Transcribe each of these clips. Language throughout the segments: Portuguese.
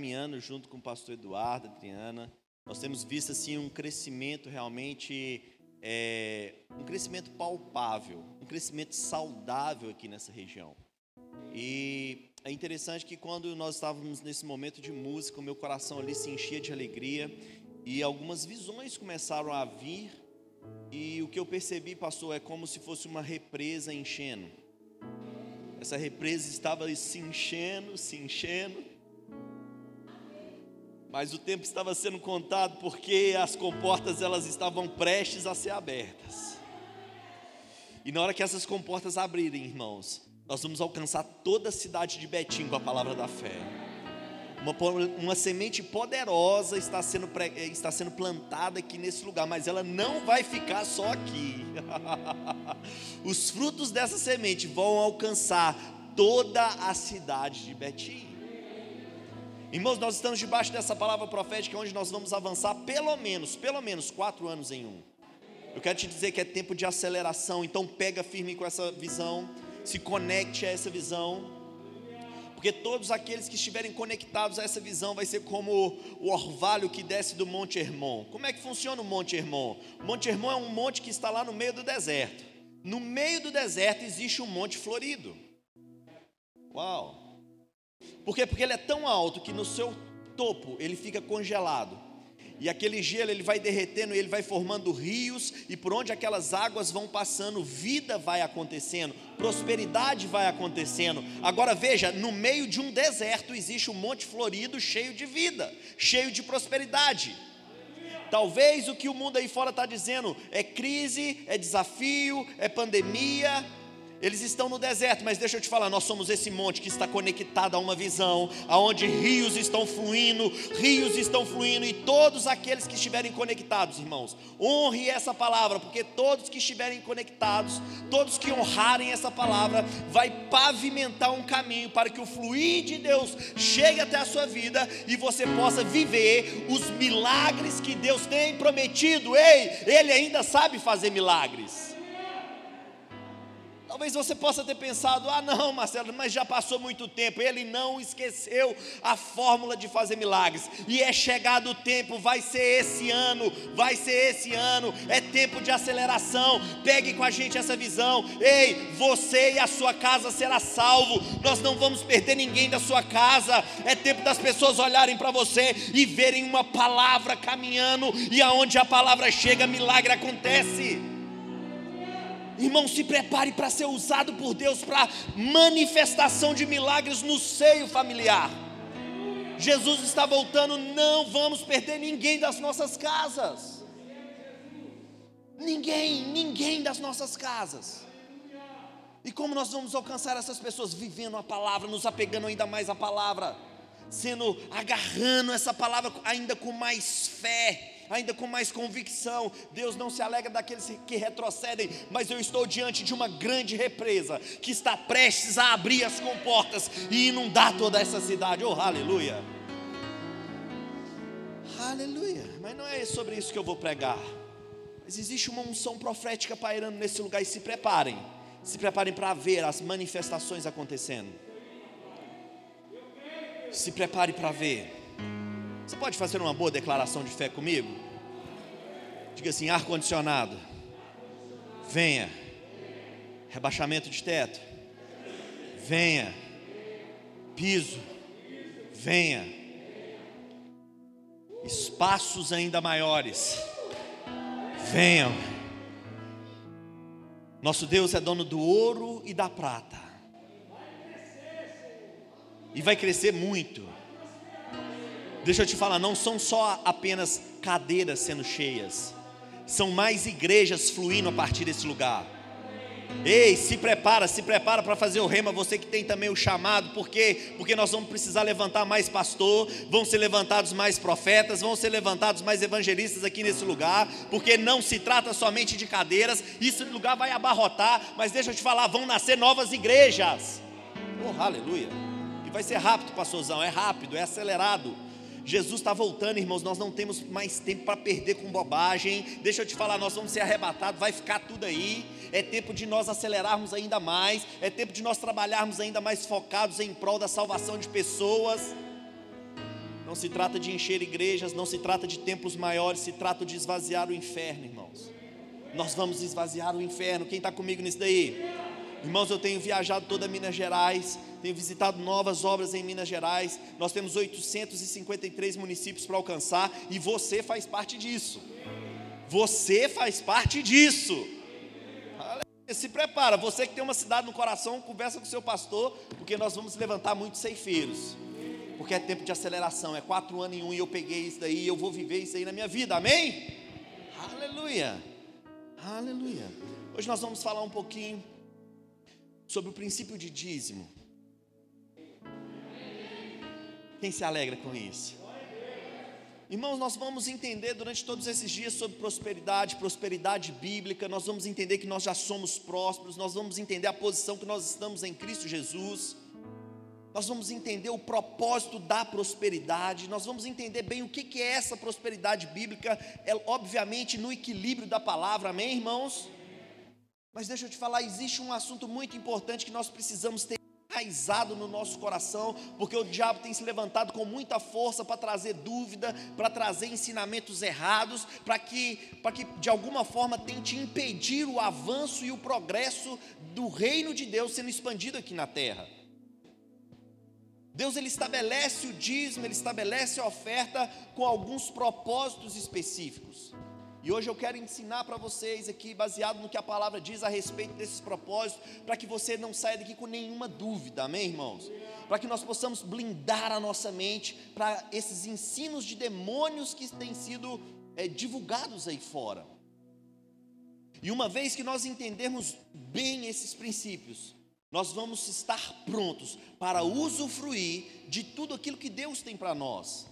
caminhando junto com o pastor Eduardo, Adriana, nós temos visto assim um crescimento realmente, é, um crescimento palpável, um crescimento saudável aqui nessa região. E é interessante que quando nós estávamos nesse momento de música, o meu coração ali se enchia de alegria e algumas visões começaram a vir. E o que eu percebi, pastor, é como se fosse uma represa enchendo. Essa represa estava se enchendo, se enchendo. Mas o tempo estava sendo contado porque as comportas elas estavam prestes a ser abertas. E na hora que essas comportas abrirem, irmãos, nós vamos alcançar toda a cidade de Betim com a palavra da fé. Uma, uma semente poderosa está sendo, está sendo plantada aqui nesse lugar, mas ela não vai ficar só aqui. Os frutos dessa semente vão alcançar toda a cidade de Betim. Irmãos, nós estamos debaixo dessa palavra profética onde nós vamos avançar pelo menos, pelo menos quatro anos em um. Eu quero te dizer que é tempo de aceleração, então pega firme com essa visão, se conecte a essa visão porque todos aqueles que estiverem conectados a essa visão vai ser como o orvalho que desce do Monte Hermon. Como é que funciona o Monte Hermon? O Monte Hermon é um monte que está lá no meio do deserto. No meio do deserto existe um monte florido. Uau! Por quê? Porque ele é tão alto que no seu topo ele fica congelado. E aquele gelo ele vai derretendo, ele vai formando rios, e por onde aquelas águas vão passando, vida vai acontecendo, prosperidade vai acontecendo. Agora veja, no meio de um deserto existe um monte florido cheio de vida, cheio de prosperidade. Talvez o que o mundo aí fora está dizendo é crise, é desafio, é pandemia, eles estão no deserto, mas deixa eu te falar, nós somos esse monte que está conectado a uma visão, aonde rios estão fluindo, rios estão fluindo e todos aqueles que estiverem conectados, irmãos, honre essa palavra, porque todos que estiverem conectados, todos que honrarem essa palavra, vai pavimentar um caminho para que o fluir de Deus chegue até a sua vida e você possa viver os milagres que Deus tem prometido. Ei, ele ainda sabe fazer milagres. Talvez você possa ter pensado: ah, não, Marcelo, mas já passou muito tempo. Ele não esqueceu a fórmula de fazer milagres. E é chegado o tempo, vai ser esse ano, vai ser esse ano. É tempo de aceleração. Pegue com a gente essa visão. Ei, você e a sua casa será salvo. Nós não vamos perder ninguém da sua casa. É tempo das pessoas olharem para você e verem uma palavra caminhando. E aonde a palavra chega, milagre acontece. Irmão, se prepare para ser usado por Deus para manifestação de milagres no seio familiar. Jesus está voltando, não vamos perder ninguém das nossas casas. Ninguém, ninguém das nossas casas. E como nós vamos alcançar essas pessoas vivendo a palavra, nos apegando ainda mais à palavra, sendo agarrando essa palavra ainda com mais fé, ainda com mais convicção. Deus não se alegra daqueles que retrocedem, mas eu estou diante de uma grande represa que está prestes a abrir as comportas e inundar toda essa cidade. Oh, aleluia! Aleluia! Mas não é sobre isso que eu vou pregar. Mas existe uma unção profética pairando nesse lugar e se preparem. Se preparem para ver as manifestações acontecendo. Se prepare para ver. Você pode fazer uma boa declaração de fé comigo? Diga assim: ar-condicionado, venha. Rebaixamento de teto, venha. Piso, venha. Espaços ainda maiores, venham. Nosso Deus é dono do ouro e da prata, e vai crescer muito. Deixa eu te falar, não são só apenas cadeiras sendo cheias, são mais igrejas fluindo a partir desse lugar. Ei, se prepara, se prepara para fazer o rema, você que tem também o chamado, porque porque nós vamos precisar levantar mais pastor, vão ser levantados mais profetas, vão ser levantados mais evangelistas aqui nesse lugar, porque não se trata somente de cadeiras, esse lugar vai abarrotar, mas deixa eu te falar, vão nascer novas igrejas. Oh, aleluia. E vai ser rápido, pastorzão, é rápido, é acelerado. Jesus está voltando, irmãos. Nós não temos mais tempo para perder com bobagem. Deixa eu te falar, nós vamos ser arrebatados, vai ficar tudo aí. É tempo de nós acelerarmos ainda mais. É tempo de nós trabalharmos ainda mais focados em prol da salvação de pessoas. Não se trata de encher igrejas, não se trata de templos maiores, se trata de esvaziar o inferno, irmãos. Nós vamos esvaziar o inferno. Quem está comigo nisso daí? Irmãos, eu tenho viajado toda Minas Gerais, tenho visitado novas obras em Minas Gerais. Nós temos 853 municípios para alcançar e você faz parte disso. Você faz parte disso. Se prepara, você que tem uma cidade no coração, conversa com o seu pastor, porque nós vamos levantar muitos ceifeiros. Porque é tempo de aceleração, é quatro anos em um e eu peguei isso daí, e eu vou viver isso aí na minha vida, amém? Aleluia, aleluia. Hoje nós vamos falar um pouquinho sobre o princípio de dízimo. Quem se alegra com isso? Irmãos, nós vamos entender durante todos esses dias sobre prosperidade, prosperidade bíblica, nós vamos entender que nós já somos prósperos, nós vamos entender a posição que nós estamos em Cristo Jesus, nós vamos entender o propósito da prosperidade, nós vamos entender bem o que é essa prosperidade bíblica, é obviamente no equilíbrio da palavra, amém, irmãos? Mas deixa eu te falar, existe um assunto muito importante que nós precisamos ter enraizado no nosso coração, porque o diabo tem se levantado com muita força para trazer dúvida, para trazer ensinamentos errados, para que, para que de alguma forma tente impedir o avanço e o progresso do reino de Deus sendo expandido aqui na terra. Deus ele estabelece o dízimo, ele estabelece a oferta com alguns propósitos específicos. E hoje eu quero ensinar para vocês aqui, baseado no que a palavra diz a respeito desses propósitos, para que você não saia daqui com nenhuma dúvida, amém, irmãos? Para que nós possamos blindar a nossa mente para esses ensinos de demônios que têm sido é, divulgados aí fora. E uma vez que nós entendermos bem esses princípios, nós vamos estar prontos para usufruir de tudo aquilo que Deus tem para nós.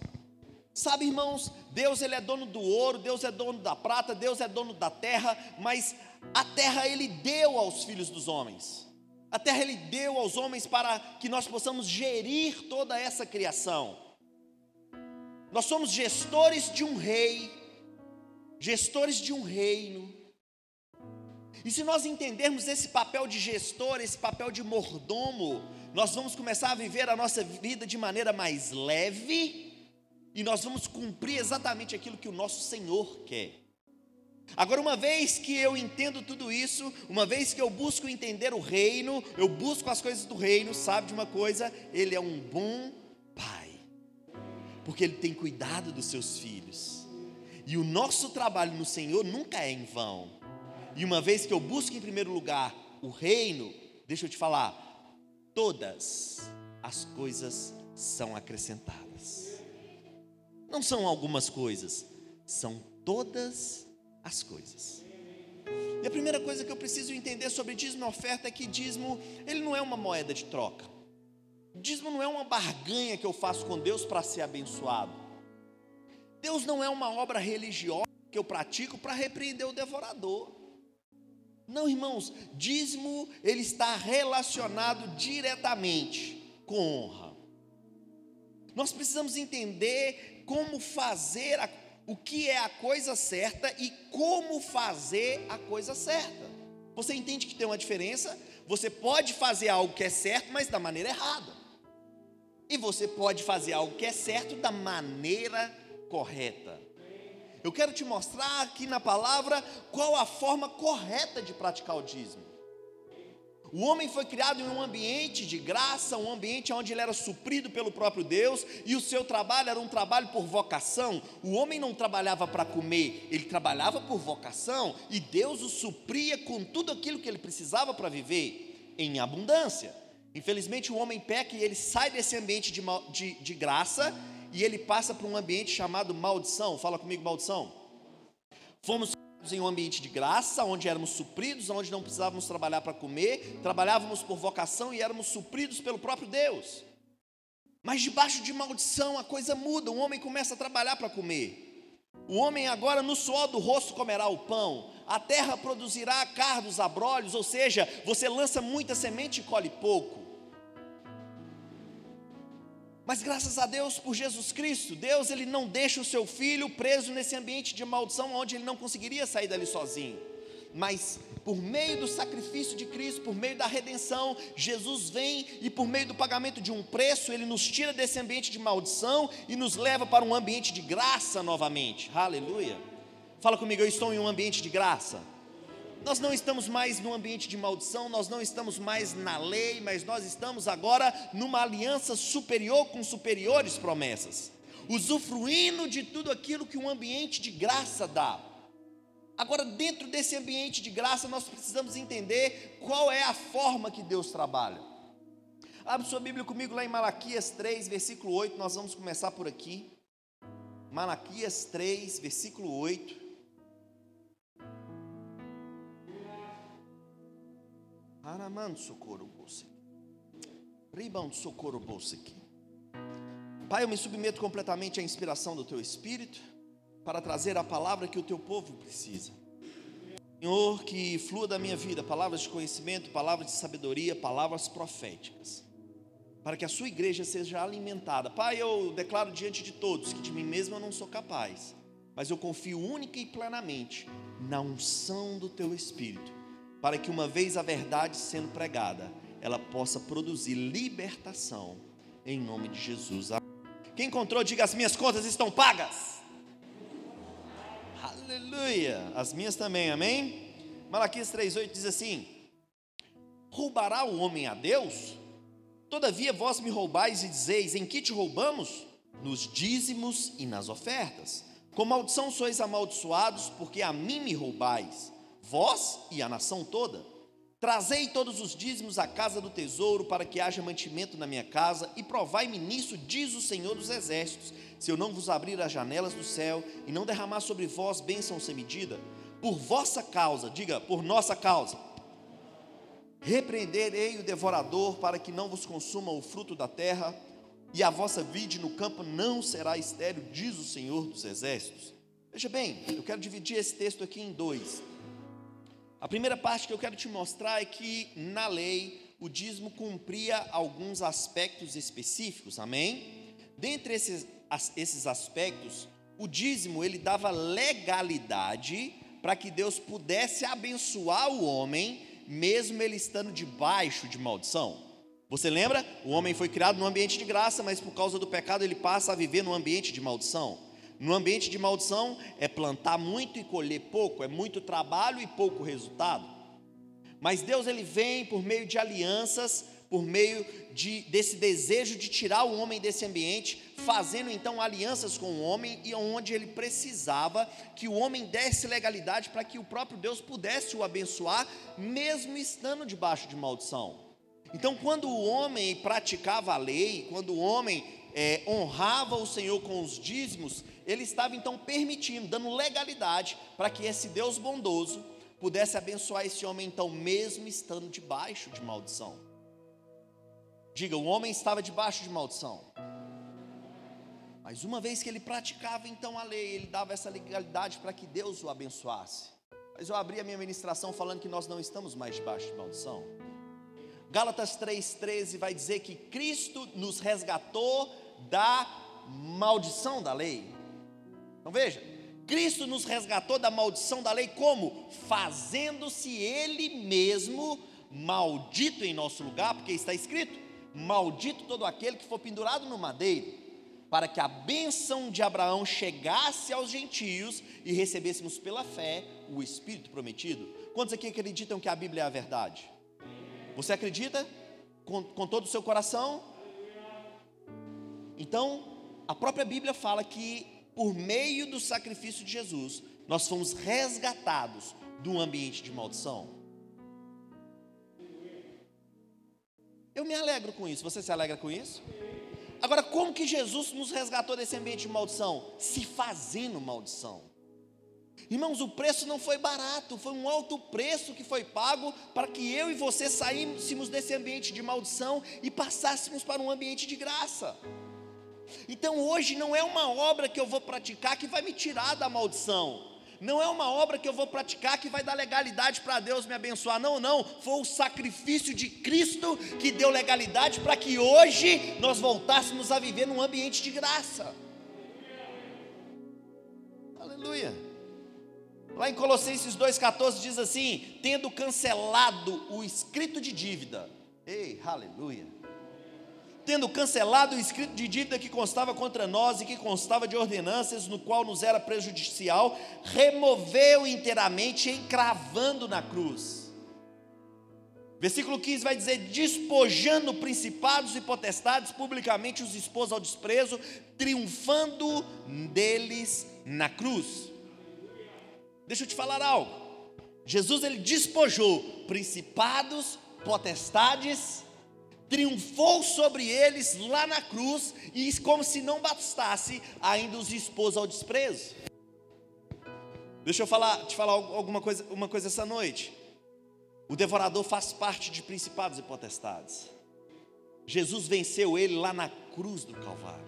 Sabe, irmãos, Deus ele é dono do ouro, Deus é dono da prata, Deus é dono da terra, mas a terra ele deu aos filhos dos homens. A terra ele deu aos homens para que nós possamos gerir toda essa criação. Nós somos gestores de um rei, gestores de um reino. E se nós entendermos esse papel de gestor, esse papel de mordomo, nós vamos começar a viver a nossa vida de maneira mais leve e nós vamos cumprir exatamente aquilo que o nosso Senhor quer. Agora, uma vez que eu entendo tudo isso, uma vez que eu busco entender o reino, eu busco as coisas do reino, sabe de uma coisa? Ele é um bom pai, porque ele tem cuidado dos seus filhos. E o nosso trabalho no Senhor nunca é em vão. E uma vez que eu busco em primeiro lugar o reino, deixa eu te falar, todas as coisas são acrescentadas. Não são algumas coisas, são todas as coisas. E a primeira coisa que eu preciso entender sobre dízimo e oferta é que dízimo, ele não é uma moeda de troca. Dízimo não é uma barganha que eu faço com Deus para ser abençoado. Deus não é uma obra religiosa que eu pratico para repreender o devorador. Não, irmãos, dízimo ele está relacionado diretamente com honra. Nós precisamos entender como fazer a, o que é a coisa certa e como fazer a coisa certa. Você entende que tem uma diferença? Você pode fazer algo que é certo, mas da maneira errada. E você pode fazer algo que é certo da maneira correta. Eu quero te mostrar aqui na palavra qual a forma correta de praticar o dízimo. O homem foi criado em um ambiente de graça, um ambiente onde ele era suprido pelo próprio Deus, e o seu trabalho era um trabalho por vocação. O homem não trabalhava para comer, ele trabalhava por vocação, e Deus o supria com tudo aquilo que ele precisava para viver em abundância. Infelizmente, o homem peca e ele sai desse ambiente de, de, de graça e ele passa para um ambiente chamado maldição. Fala comigo, maldição. Fomos em um ambiente de graça, onde éramos supridos, onde não precisávamos trabalhar para comer, trabalhávamos por vocação e éramos supridos pelo próprio Deus. Mas debaixo de maldição a coisa muda, o homem começa a trabalhar para comer. O homem agora no suor do rosto comerá o pão, a terra produzirá cardos, abrolhos, ou seja, você lança muita semente e colhe pouco. Mas graças a Deus por Jesus Cristo, Deus ele não deixa o seu filho preso nesse ambiente de maldição onde ele não conseguiria sair dali sozinho. Mas por meio do sacrifício de Cristo, por meio da redenção, Jesus vem e por meio do pagamento de um preço, ele nos tira desse ambiente de maldição e nos leva para um ambiente de graça novamente. Aleluia. Fala comigo, eu estou em um ambiente de graça. Nós não estamos mais num ambiente de maldição, nós não estamos mais na lei, mas nós estamos agora numa aliança superior com superiores promessas, usufruindo de tudo aquilo que um ambiente de graça dá. Agora, dentro desse ambiente de graça, nós precisamos entender qual é a forma que Deus trabalha. Abre sua Bíblia comigo lá em Malaquias 3, versículo 8, nós vamos começar por aqui. Malaquias 3, versículo 8. Pai, eu me submeto completamente à inspiração do teu espírito para trazer a palavra que o teu povo precisa. Senhor, que flua da minha vida palavras de conhecimento, palavras de sabedoria, palavras proféticas, para que a sua igreja seja alimentada. Pai, eu declaro diante de todos que de mim mesmo eu não sou capaz, mas eu confio única e plenamente na unção do teu espírito para que uma vez a verdade sendo pregada, ela possa produzir libertação em nome de Jesus. Quem encontrou, diga: as minhas contas estão pagas. Aleluia. As minhas também, amém? Malaquias 3,8 diz assim: Roubará o homem a Deus? Todavia vós me roubais e dizeis: Em que te roubamos? Nos dízimos e nas ofertas. Com maldição sois amaldiçoados, porque a mim me roubais vós e a nação toda. Trazei todos os dízimos à casa do tesouro, para que haja mantimento na minha casa, e provai-me nisso, diz o Senhor dos Exércitos, se eu não vos abrir as janelas do céu e não derramar sobre vós bênção sem medida, por vossa causa, diga, por nossa causa, repreenderei o devorador para que não vos consuma o fruto da terra, e a vossa vide no campo não será estéril, diz o Senhor dos Exércitos. Veja bem, eu quero dividir esse texto aqui em dois. A primeira parte que eu quero te mostrar é que na lei o dízimo cumpria alguns aspectos específicos, amém? Dentre esses, esses aspectos, o dízimo ele dava legalidade para que Deus pudesse abençoar o homem, mesmo ele estando debaixo de maldição. Você lembra? O homem foi criado num ambiente de graça, mas por causa do pecado ele passa a viver num ambiente de maldição. No ambiente de maldição é plantar muito e colher pouco, é muito trabalho e pouco resultado. Mas Deus ele vem por meio de alianças, por meio de, desse desejo de tirar o homem desse ambiente, fazendo então alianças com o homem e onde ele precisava que o homem desse legalidade para que o próprio Deus pudesse o abençoar, mesmo estando debaixo de maldição. Então, quando o homem praticava a lei, quando o homem é, honrava o Senhor com os dízimos, ele estava então permitindo, dando legalidade para que esse Deus bondoso pudesse abençoar esse homem, então, mesmo estando debaixo de maldição. Diga, o homem estava debaixo de maldição. Mas uma vez que ele praticava então a lei, ele dava essa legalidade para que Deus o abençoasse. Mas eu abri a minha ministração falando que nós não estamos mais debaixo de maldição. Gálatas 3,13 vai dizer que Cristo nos resgatou da maldição da lei. Então veja, Cristo nos resgatou da maldição da lei como? Fazendo-se Ele mesmo maldito em nosso lugar, porque está escrito: Maldito todo aquele que for pendurado no madeiro, para que a bênção de Abraão chegasse aos gentios e recebêssemos pela fé o Espírito prometido. Quantos aqui acreditam que a Bíblia é a verdade? Você acredita com, com todo o seu coração? Então, a própria Bíblia fala que por meio do sacrifício de Jesus, nós fomos resgatados do ambiente de maldição. Eu me alegro com isso. Você se alegra com isso? Agora, como que Jesus nos resgatou desse ambiente de maldição? Se fazendo maldição. Irmãos, o preço não foi barato, foi um alto preço que foi pago para que eu e você saíssemos desse ambiente de maldição e passássemos para um ambiente de graça. Então hoje não é uma obra que eu vou praticar que vai me tirar da maldição. Não é uma obra que eu vou praticar que vai dar legalidade para Deus me abençoar. Não, não. Foi o sacrifício de Cristo que deu legalidade para que hoje nós voltássemos a viver num ambiente de graça. Aleluia. Lá em Colossenses 2,14 diz assim: tendo cancelado o escrito de dívida. Ei, aleluia. Tendo cancelado o escrito de dívida que constava contra nós e que constava de ordenanças, no qual nos era prejudicial, removeu inteiramente, encravando na cruz Versículo 15 vai dizer: despojando principados e potestades, publicamente os expôs ao desprezo, triunfando deles na cruz. Deixa eu te falar algo. Jesus ele despojou principados, potestades, triunfou sobre eles lá na cruz, e como se não bastasse, ainda os expôs ao desprezo. Deixa eu falar, te falar alguma coisa, uma coisa essa noite. O devorador faz parte de principados e potestades. Jesus venceu ele lá na cruz do Calvário.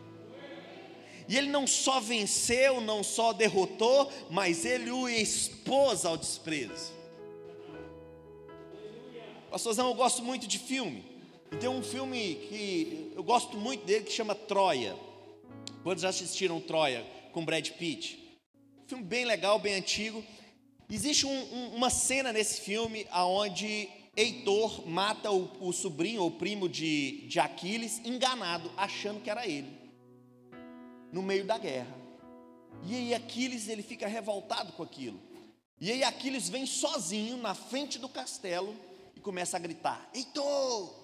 E ele não só venceu, não só derrotou, mas ele o expôs ao desprezo. Pastorzão, eu gosto muito de filme. E tem um filme que eu gosto muito dele que chama Troia. Quantos já assistiram Troia com Brad Pitt? filme bem legal, bem antigo. Existe um, um, uma cena nesse filme onde Heitor mata o, o sobrinho ou primo de, de Aquiles, enganado, achando que era ele, no meio da guerra. E aí Aquiles ele fica revoltado com aquilo. E aí Aquiles vem sozinho na frente do castelo e começa a gritar: Heitor,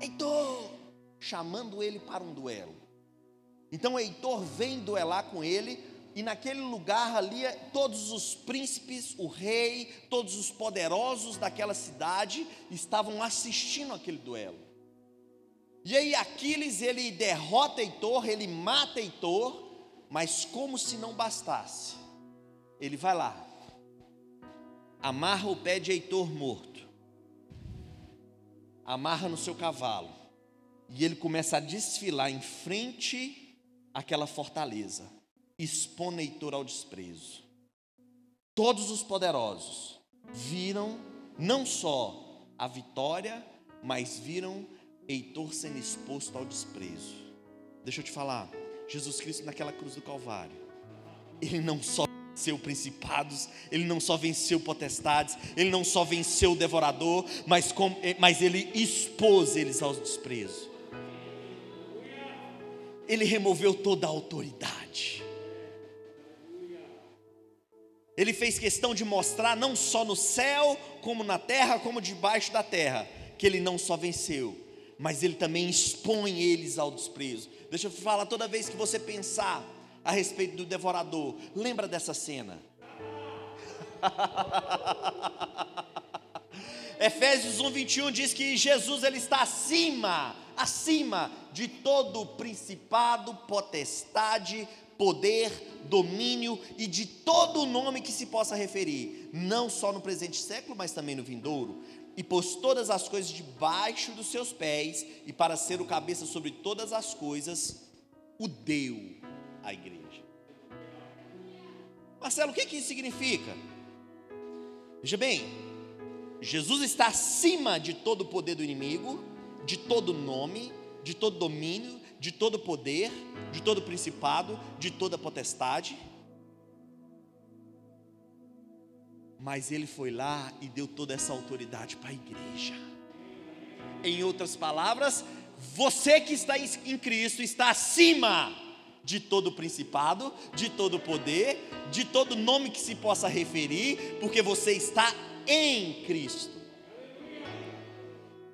Heitor, chamando ele para um duelo. Então Heitor vem duelar com ele e naquele lugar ali, todos os príncipes, o rei, todos os poderosos daquela cidade estavam assistindo aquele duelo. E aí Aquiles, ele derrota Heitor, ele mata Heitor, mas como se não bastasse, ele vai lá, amarra o pé de Heitor morto, amarra no seu cavalo, e ele começa a desfilar em frente àquela fortaleza expõe Heitor ao desprezo. Todos os poderosos viram não só a vitória, mas viram Heitor sendo exposto ao desprezo. Deixa eu te falar, Jesus Cristo naquela cruz do Calvário, ele não só venceu principados, ele não só venceu potestades, ele não só venceu o devorador, mas, com, mas ele expôs eles ao desprezo. Ele removeu toda a autoridade. Ele fez questão de mostrar, não só no céu, como na terra, como debaixo da terra, que ele não só venceu, mas ele também expõe eles ao desprezo. Deixa eu falar, toda vez que você pensar a respeito do devorador, lembra dessa cena. Efésios 1, 21 diz que Jesus ele está acima, acima de todo principado, potestade, poder, domínio e de todo nome que se possa referir, não só no presente século, mas também no vindouro. E pôs todas as coisas debaixo dos seus pés, e para ser o cabeça sobre todas as coisas, o deu à igreja. Marcelo, o que, que isso significa? Veja bem, Jesus está acima de todo o poder do inimigo, de todo nome, de todo domínio, de todo poder, de todo principado, de toda potestade. Mas ele foi lá e deu toda essa autoridade para a igreja. Em outras palavras, você que está em Cristo está acima de todo principado, de todo poder, de todo nome que se possa referir, porque você está em Cristo.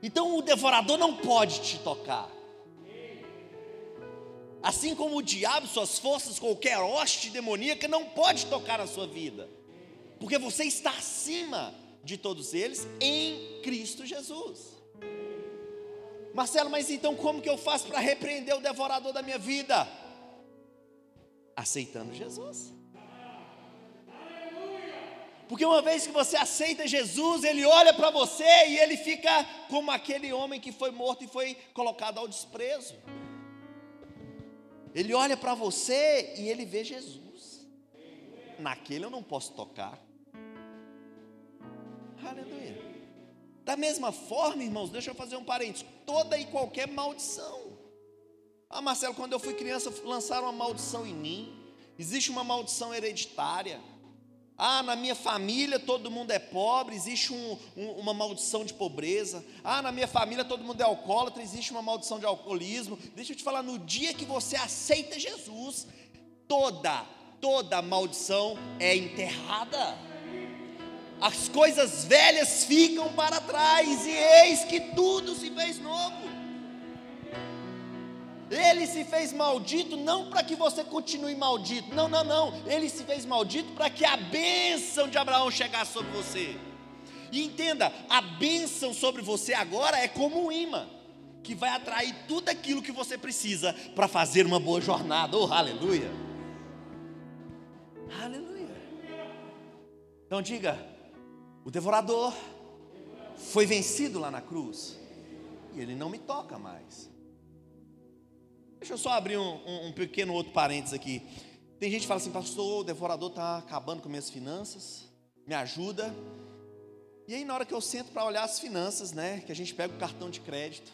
Então o devorador não pode te tocar. Assim como o diabo, suas forças, qualquer hoste demoníaca não pode tocar na sua vida, porque você está acima de todos eles em Cristo Jesus. Marcelo, mas então como que eu faço para repreender o devorador da minha vida? Aceitando Jesus. Porque uma vez que você aceita Jesus, ele olha para você e ele fica como aquele homem que foi morto e foi colocado ao desprezo. Ele olha para você e ele vê Jesus. Naquele eu não posso tocar. Aleluia. Da mesma forma, irmãos, deixa eu fazer um parênteses. Toda e qualquer maldição. Ah, Marcelo, quando eu fui criança, lançaram uma maldição em mim. Existe uma maldição hereditária. Ah, na minha família todo mundo é pobre, existe um, um, uma maldição de pobreza. Ah, na minha família todo mundo é alcoólatra, existe uma maldição de alcoolismo. Deixa eu te falar, no dia que você aceita Jesus, toda, toda maldição é enterrada. As coisas velhas ficam para trás, e eis que tudo se fez novo. Ele se fez maldito não para que você continue maldito, não, não, não. Ele se fez maldito para que a bênção de Abraão chegasse sobre você. E entenda, a bênção sobre você agora é como um imã, que vai atrair tudo aquilo que você precisa para fazer uma boa jornada. Oh, aleluia! Aleluia! Então diga: o devorador foi vencido lá na cruz, e ele não me toca mais. Deixa eu só abrir um, um, um pequeno outro parênteses aqui. Tem gente que fala assim, pastor, o devorador está acabando com minhas finanças, me ajuda. E aí, na hora que eu sento para olhar as finanças, né, que a gente pega o cartão de crédito,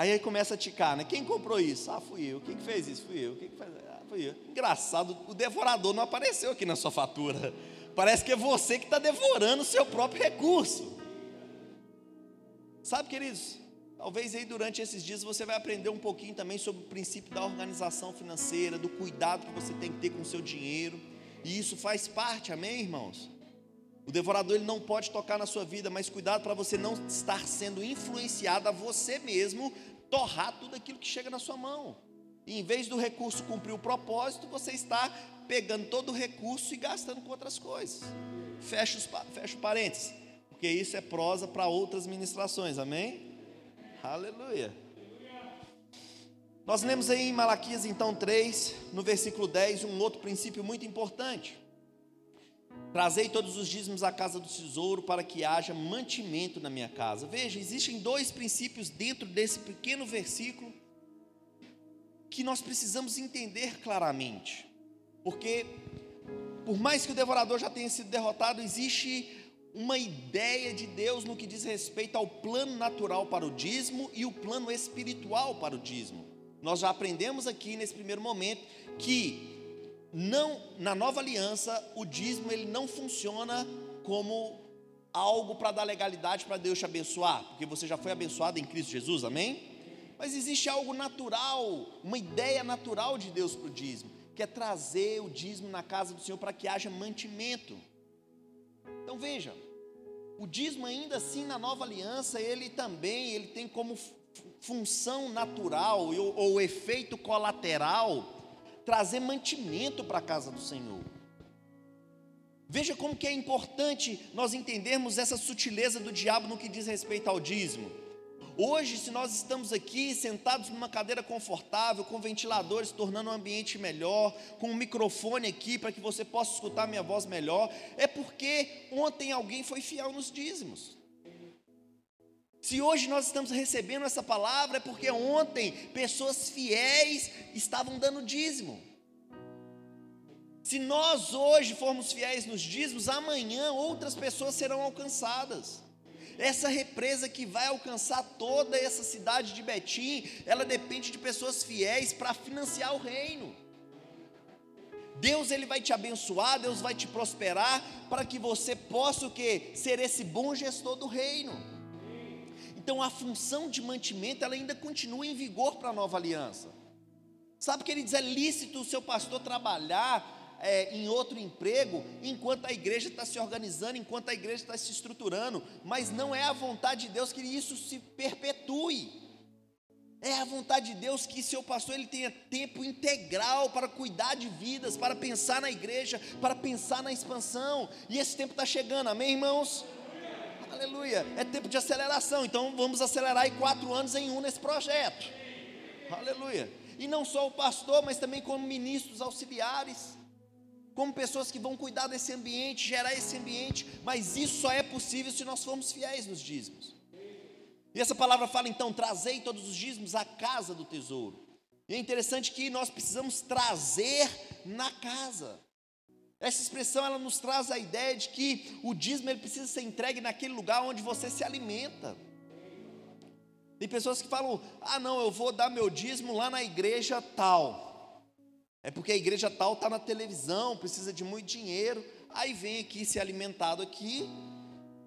Aí, aí começa a ticar, né? Quem comprou isso? Ah, fui eu. Quem que fez isso? Fui eu. Quem que fez? Ah, fui eu. Engraçado, o devorador não apareceu aqui na sua fatura. Parece que é você que está devorando o seu próprio recurso. Sabe, queridos? Talvez aí durante esses dias você vai aprender um pouquinho também sobre o princípio da organização financeira, do cuidado que você tem que ter com o seu dinheiro. E isso faz parte, amém, irmãos? O devorador ele não pode tocar na sua vida, mas cuidado para você não estar sendo influenciado a você mesmo torrar tudo aquilo que chega na sua mão. E em vez do recurso cumprir o propósito, você está pegando todo o recurso e gastando com outras coisas. Fecha os, fecha parênteses, porque isso é prosa para outras ministrações, amém? Aleluia. Nós lemos aí em Malaquias então 3, no versículo 10, um outro princípio muito importante. Trazei todos os dízimos à casa do tesouro para que haja mantimento na minha casa. Veja, existem dois princípios dentro desse pequeno versículo que nós precisamos entender claramente. Porque, por mais que o devorador já tenha sido derrotado, existe uma ideia de Deus no que diz respeito ao plano natural para o dízimo e o plano espiritual para o dízimo. Nós já aprendemos aqui nesse primeiro momento que não na nova aliança o dízimo ele não funciona como algo para dar legalidade para Deus te abençoar, porque você já foi abençoado em Cristo Jesus, amém? Mas existe algo natural, uma ideia natural de Deus para o dízimo, que é trazer o dízimo na casa do Senhor para que haja mantimento. Então veja, o dízimo ainda assim na nova aliança, ele também, ele tem como função natural ou, ou efeito colateral trazer mantimento para a casa do Senhor. Veja como que é importante nós entendermos essa sutileza do diabo no que diz respeito ao dízimo. Hoje, se nós estamos aqui sentados numa cadeira confortável, com ventiladores, tornando o ambiente melhor, com um microfone aqui para que você possa escutar minha voz melhor, é porque ontem alguém foi fiel nos dízimos. Se hoje nós estamos recebendo essa palavra, é porque ontem pessoas fiéis estavam dando dízimo. Se nós hoje formos fiéis nos dízimos, amanhã outras pessoas serão alcançadas. Essa represa que vai alcançar toda essa cidade de Betim, ela depende de pessoas fiéis para financiar o reino. Deus ele vai te abençoar, Deus vai te prosperar para que você possa o quê? Ser esse bom gestor do reino. Então a função de mantimento ela ainda continua em vigor para a nova aliança. Sabe que ele diz é lícito o seu pastor trabalhar é, em outro emprego, enquanto a igreja está se organizando, enquanto a igreja está se estruturando, mas não é a vontade de Deus que isso se perpetue. É a vontade de Deus que seu pastor ele tenha tempo integral para cuidar de vidas, para pensar na igreja, para pensar na expansão. E esse tempo está chegando, amém, irmãos? Aleluia. É tempo de aceleração. Então vamos acelerar aí quatro anos em um nesse projeto. Aleluia. E não só o pastor, mas também como ministros auxiliares como pessoas que vão cuidar desse ambiente, gerar esse ambiente, mas isso só é possível se nós formos fiéis nos dízimos. E essa palavra fala então: trazei todos os dízimos à casa do tesouro. E é interessante que nós precisamos trazer na casa. Essa expressão ela nos traz a ideia de que o dízimo ele precisa ser entregue naquele lugar onde você se alimenta. Tem pessoas que falam: "Ah, não, eu vou dar meu dízimo lá na igreja tal". É porque a igreja tal está na televisão, precisa de muito dinheiro. Aí vem aqui se alimentado aqui.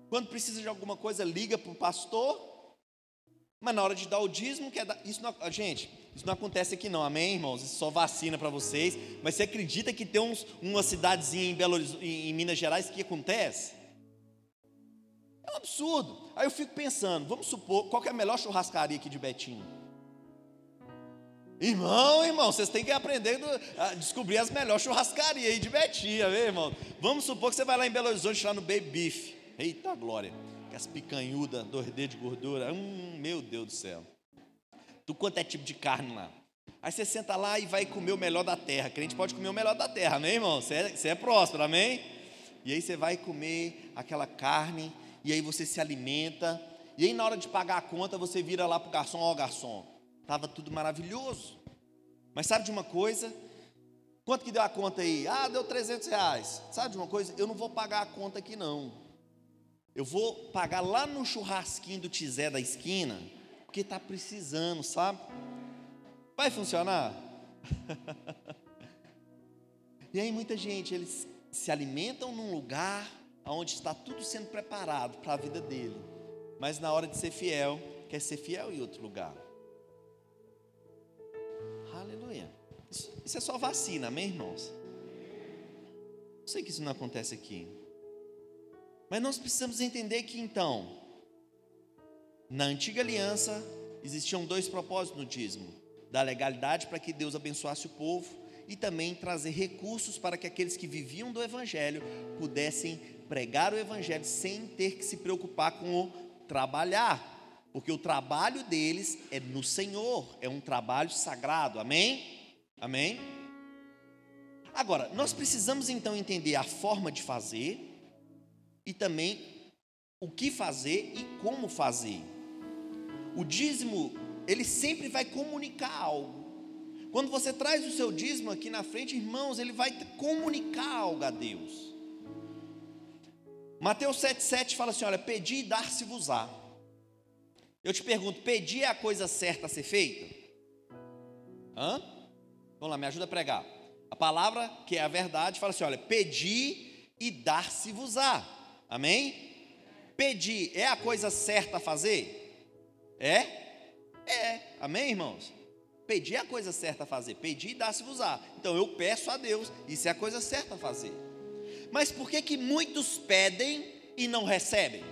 Quando precisa de alguma coisa, liga para o pastor. Mas na hora de dar o dízimo, quer dar. Isso não, gente, isso não acontece aqui não, amém, irmãos? Isso só vacina para vocês. Mas você acredita que tem uns, uma cidadezinha em, Belo, em, em Minas Gerais que acontece? É um absurdo. Aí eu fico pensando, vamos supor, qual é a melhor churrascaria aqui de Betinho? Irmão, irmão, vocês têm que aprender a descobrir as melhores churrascarias aí de Betinha, viu, irmão? Vamos supor que você vai lá em Belo Horizonte, lá no Baby Beef. Eita glória, que as picanhudas, dois dedos de gordura. Hum, meu Deus do céu. Tu quanto é tipo de carne lá. Aí você senta lá e vai comer o melhor da terra. Crente pode comer o melhor da terra, amém, irmão? Você é, é próspero, amém? E aí você vai comer aquela carne, e aí você se alimenta, e aí na hora de pagar a conta, você vira lá para o garçom, ó oh, garçom, Estava tudo maravilhoso. Mas sabe de uma coisa? Quanto que deu a conta aí? Ah, deu 300 reais. Sabe de uma coisa? Eu não vou pagar a conta aqui não. Eu vou pagar lá no churrasquinho do Tizé da esquina, porque está precisando, sabe? Vai funcionar? e aí muita gente, eles se alimentam num lugar onde está tudo sendo preparado para a vida dele. Mas na hora de ser fiel, quer ser fiel em outro lugar. Isso é só vacina, amém, irmãos? Eu sei que isso não acontece aqui. Mas nós precisamos entender que então, na antiga aliança, existiam dois propósitos no dízimo: da legalidade para que Deus abençoasse o povo e também trazer recursos para que aqueles que viviam do evangelho pudessem pregar o evangelho sem ter que se preocupar com o trabalhar, porque o trabalho deles é no Senhor, é um trabalho sagrado. Amém? Amém? Agora, nós precisamos então entender a forma de fazer e também o que fazer e como fazer. O dízimo, ele sempre vai comunicar algo. Quando você traz o seu dízimo aqui na frente, irmãos, ele vai comunicar algo a Deus. Mateus 7,7 fala assim: olha, pedi e dar-se-vos-á. Eu te pergunto, pedir é a coisa certa a ser feita? Hã? Vamos lá, me ajuda a pregar. A palavra, que é a verdade, fala assim: olha, pedi e dar-se-vos-á. Amém? Pedir é a coisa certa a fazer? É? É. Amém, irmãos? Pedir é a coisa certa a fazer. Pedir e dar-se-vos-á. Então eu peço a Deus, isso é a coisa certa a fazer. Mas por que que muitos pedem e não recebem?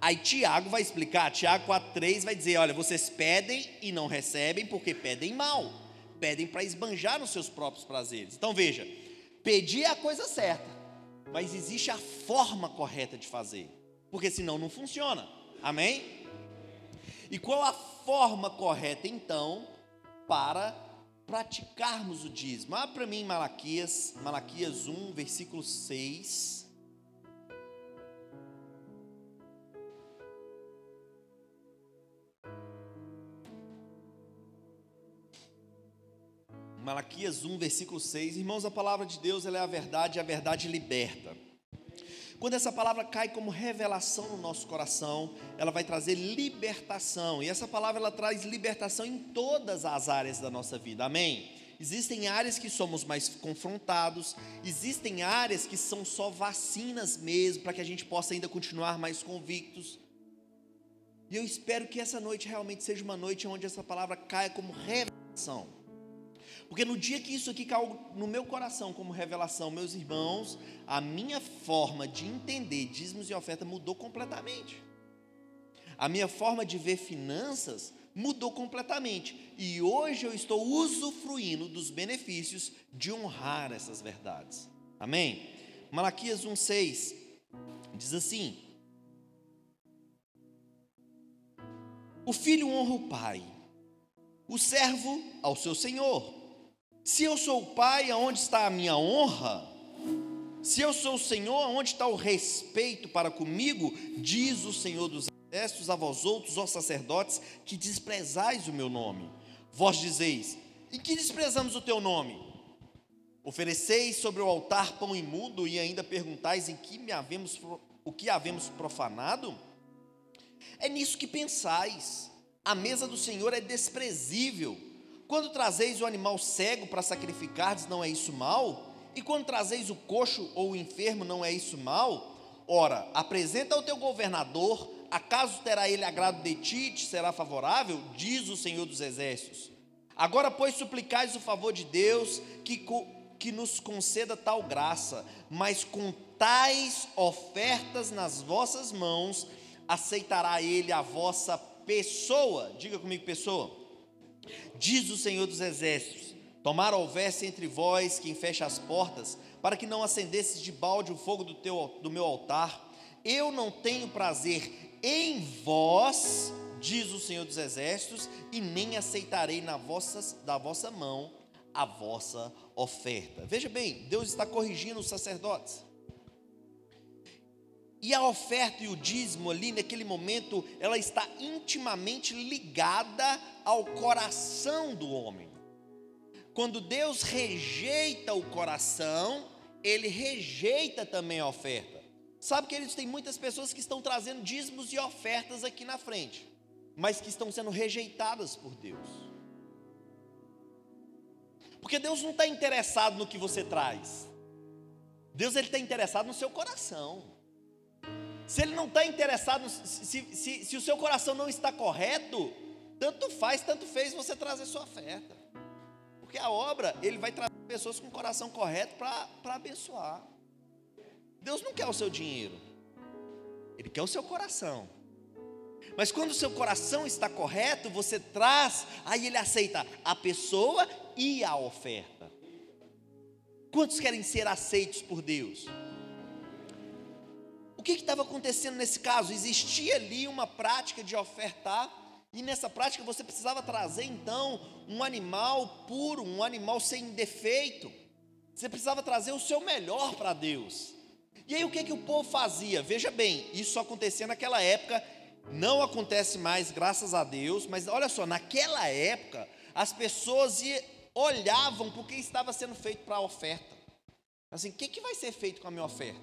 Aí Tiago vai explicar, Tiago 4,3 vai dizer: olha, vocês pedem e não recebem porque pedem mal, pedem para esbanjar nos seus próprios prazeres. Então veja, pedir é a coisa certa, mas existe a forma correta de fazer, porque senão não funciona. Amém? E qual a forma correta então para praticarmos o dízimo? Abra para mim Malaquias, Malaquias 1, versículo 6. Malaquias 1, versículo 6. Irmãos, a palavra de Deus ela é a verdade e a verdade liberta. Quando essa palavra cai como revelação no nosso coração, ela vai trazer libertação. E essa palavra ela traz libertação em todas as áreas da nossa vida. Amém? Existem áreas que somos mais confrontados, existem áreas que são só vacinas mesmo, para que a gente possa ainda continuar mais convictos. E eu espero que essa noite realmente seja uma noite onde essa palavra caia como revelação. Porque no dia que isso aqui caiu no meu coração como revelação, meus irmãos, a minha forma de entender dízimos e oferta mudou completamente. A minha forma de ver finanças mudou completamente. E hoje eu estou usufruindo dos benefícios de honrar essas verdades. Amém? Malaquias 1,6 diz assim: O filho honra o pai, o servo ao seu senhor. Se eu sou o pai, aonde está a minha honra? Se eu sou o Senhor, aonde está o respeito para comigo? Diz o Senhor dos Exércitos a vós outros, ó sacerdotes, que desprezais o meu nome. Vós dizeis: E que desprezamos o teu nome? Ofereceis sobre o altar pão imundo e ainda perguntais em que me havemos, o que havemos profanado? É nisso que pensais. A mesa do Senhor é desprezível Quando trazeis o animal cego para sacrificardes, não é isso mal? E quando trazeis o coxo ou o enfermo, não é isso mal? Ora, apresenta ao teu governador, acaso terá ele agrado de ti te será favorável? Diz o Senhor dos Exércitos. Agora, pois, suplicais o favor de Deus que, que nos conceda tal graça, mas com tais ofertas nas vossas mãos, aceitará ele a vossa pessoa. Diga comigo, pessoa. Diz o Senhor dos Exércitos: Tomara houvesse entre vós quem feche as portas, para que não acendesses de balde o fogo do, teu, do meu altar. Eu não tenho prazer em vós, diz o Senhor dos Exércitos, e nem aceitarei na vossa, da vossa mão a vossa oferta. Veja bem, Deus está corrigindo os sacerdotes. E a oferta e o dízimo ali, naquele momento, ela está intimamente ligada ao coração do homem. Quando Deus rejeita o coração, ele rejeita também a oferta. Sabe que eles têm muitas pessoas que estão trazendo dízimos e ofertas aqui na frente, mas que estão sendo rejeitadas por Deus. Porque Deus não está interessado no que você traz. Deus está interessado no seu coração. Se ele não está interessado, se, se, se o seu coração não está correto, tanto faz, tanto fez você trazer sua oferta. Porque a obra, ele vai trazer pessoas com o coração correto para abençoar. Deus não quer o seu dinheiro, Ele quer o seu coração. Mas quando o seu coração está correto, você traz, aí Ele aceita a pessoa e a oferta. Quantos querem ser aceitos por Deus? O que estava acontecendo nesse caso? Existia ali uma prática de ofertar, e nessa prática você precisava trazer então um animal puro, um animal sem defeito. Você precisava trazer o seu melhor para Deus. E aí o que, que o povo fazia? Veja bem, isso acontecia naquela época, não acontece mais, graças a Deus, mas olha só, naquela época as pessoas olhavam para o que estava sendo feito para a oferta. Assim, o que, que vai ser feito com a minha oferta?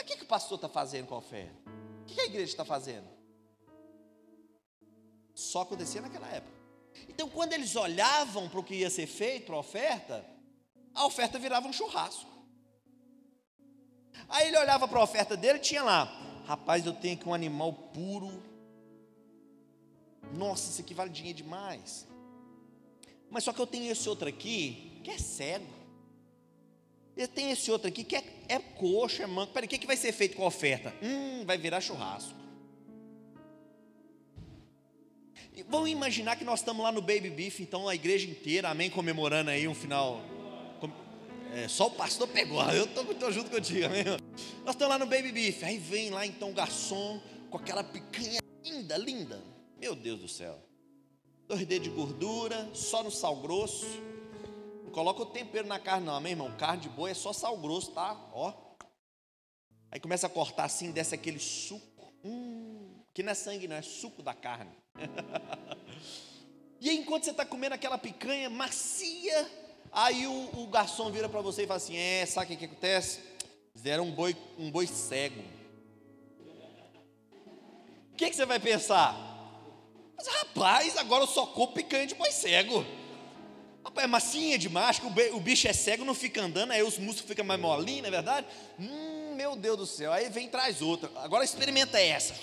Mas o que, que o pastor está fazendo com a oferta? O que, que a igreja está fazendo? Só acontecia naquela época. Então, quando eles olhavam para o que ia ser feito, para a oferta, a oferta virava um churrasco. Aí ele olhava para a oferta dele e tinha lá: rapaz, eu tenho aqui um animal puro. Nossa, isso aqui vale dinheiro demais. Mas só que eu tenho esse outro aqui que é cego. E tem esse outro aqui que é, é coxa, é manco. Peraí, o que, que vai ser feito com a oferta? Hum, vai virar churrasco. E vamos imaginar que nós estamos lá no Baby Beef, então a igreja inteira, amém, comemorando aí um final. É, só o pastor pegou, eu estou junto contigo, amém? Nós estamos lá no Baby Beef, aí vem lá então o garçom com aquela picanha linda, linda. Meu Deus do céu. Dois dedos de gordura, só no sal grosso coloca o tempero na carne, não, amém, irmão? Carne de boi é só sal grosso, tá? Ó. Aí começa a cortar assim, desce aquele suco. Hum, que não é sangue, não, é suco da carne. e aí, enquanto você está comendo aquela picanha macia, aí o, o garçom vira para você e fala assim: É, sabe o que, que acontece? Fizeram um boi, um boi cego. O que, que você vai pensar? Mas rapaz, agora eu só como picanha de boi cego. Rapaz, é massinha demais, que o bicho é cego, não fica andando, aí os músculos ficam mais molinhos, não é verdade? Hum, meu Deus do céu. Aí vem traz outra. Agora experimenta essa.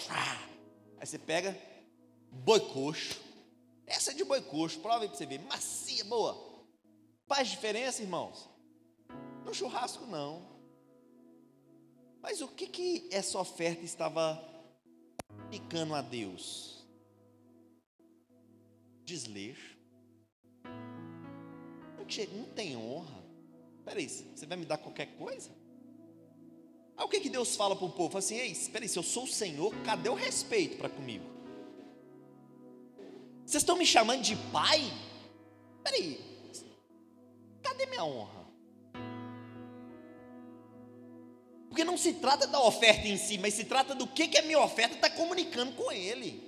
Aí você pega boi coxo. Essa é de boi coxo, prova aí para você ver. Macia, boa. Faz diferença, irmãos? No churrasco, não. Mas o que, que essa oferta estava ficando a Deus? Desleixo não tem honra. Peraí, você vai me dar qualquer coisa? Aí o que, que Deus fala para o povo? Assim, ei, espera aí, se eu sou o Senhor, cadê o respeito para comigo? Vocês estão me chamando de pai? Peraí, cadê minha honra? Porque não se trata da oferta em si, mas se trata do que, que a minha oferta está comunicando com ele.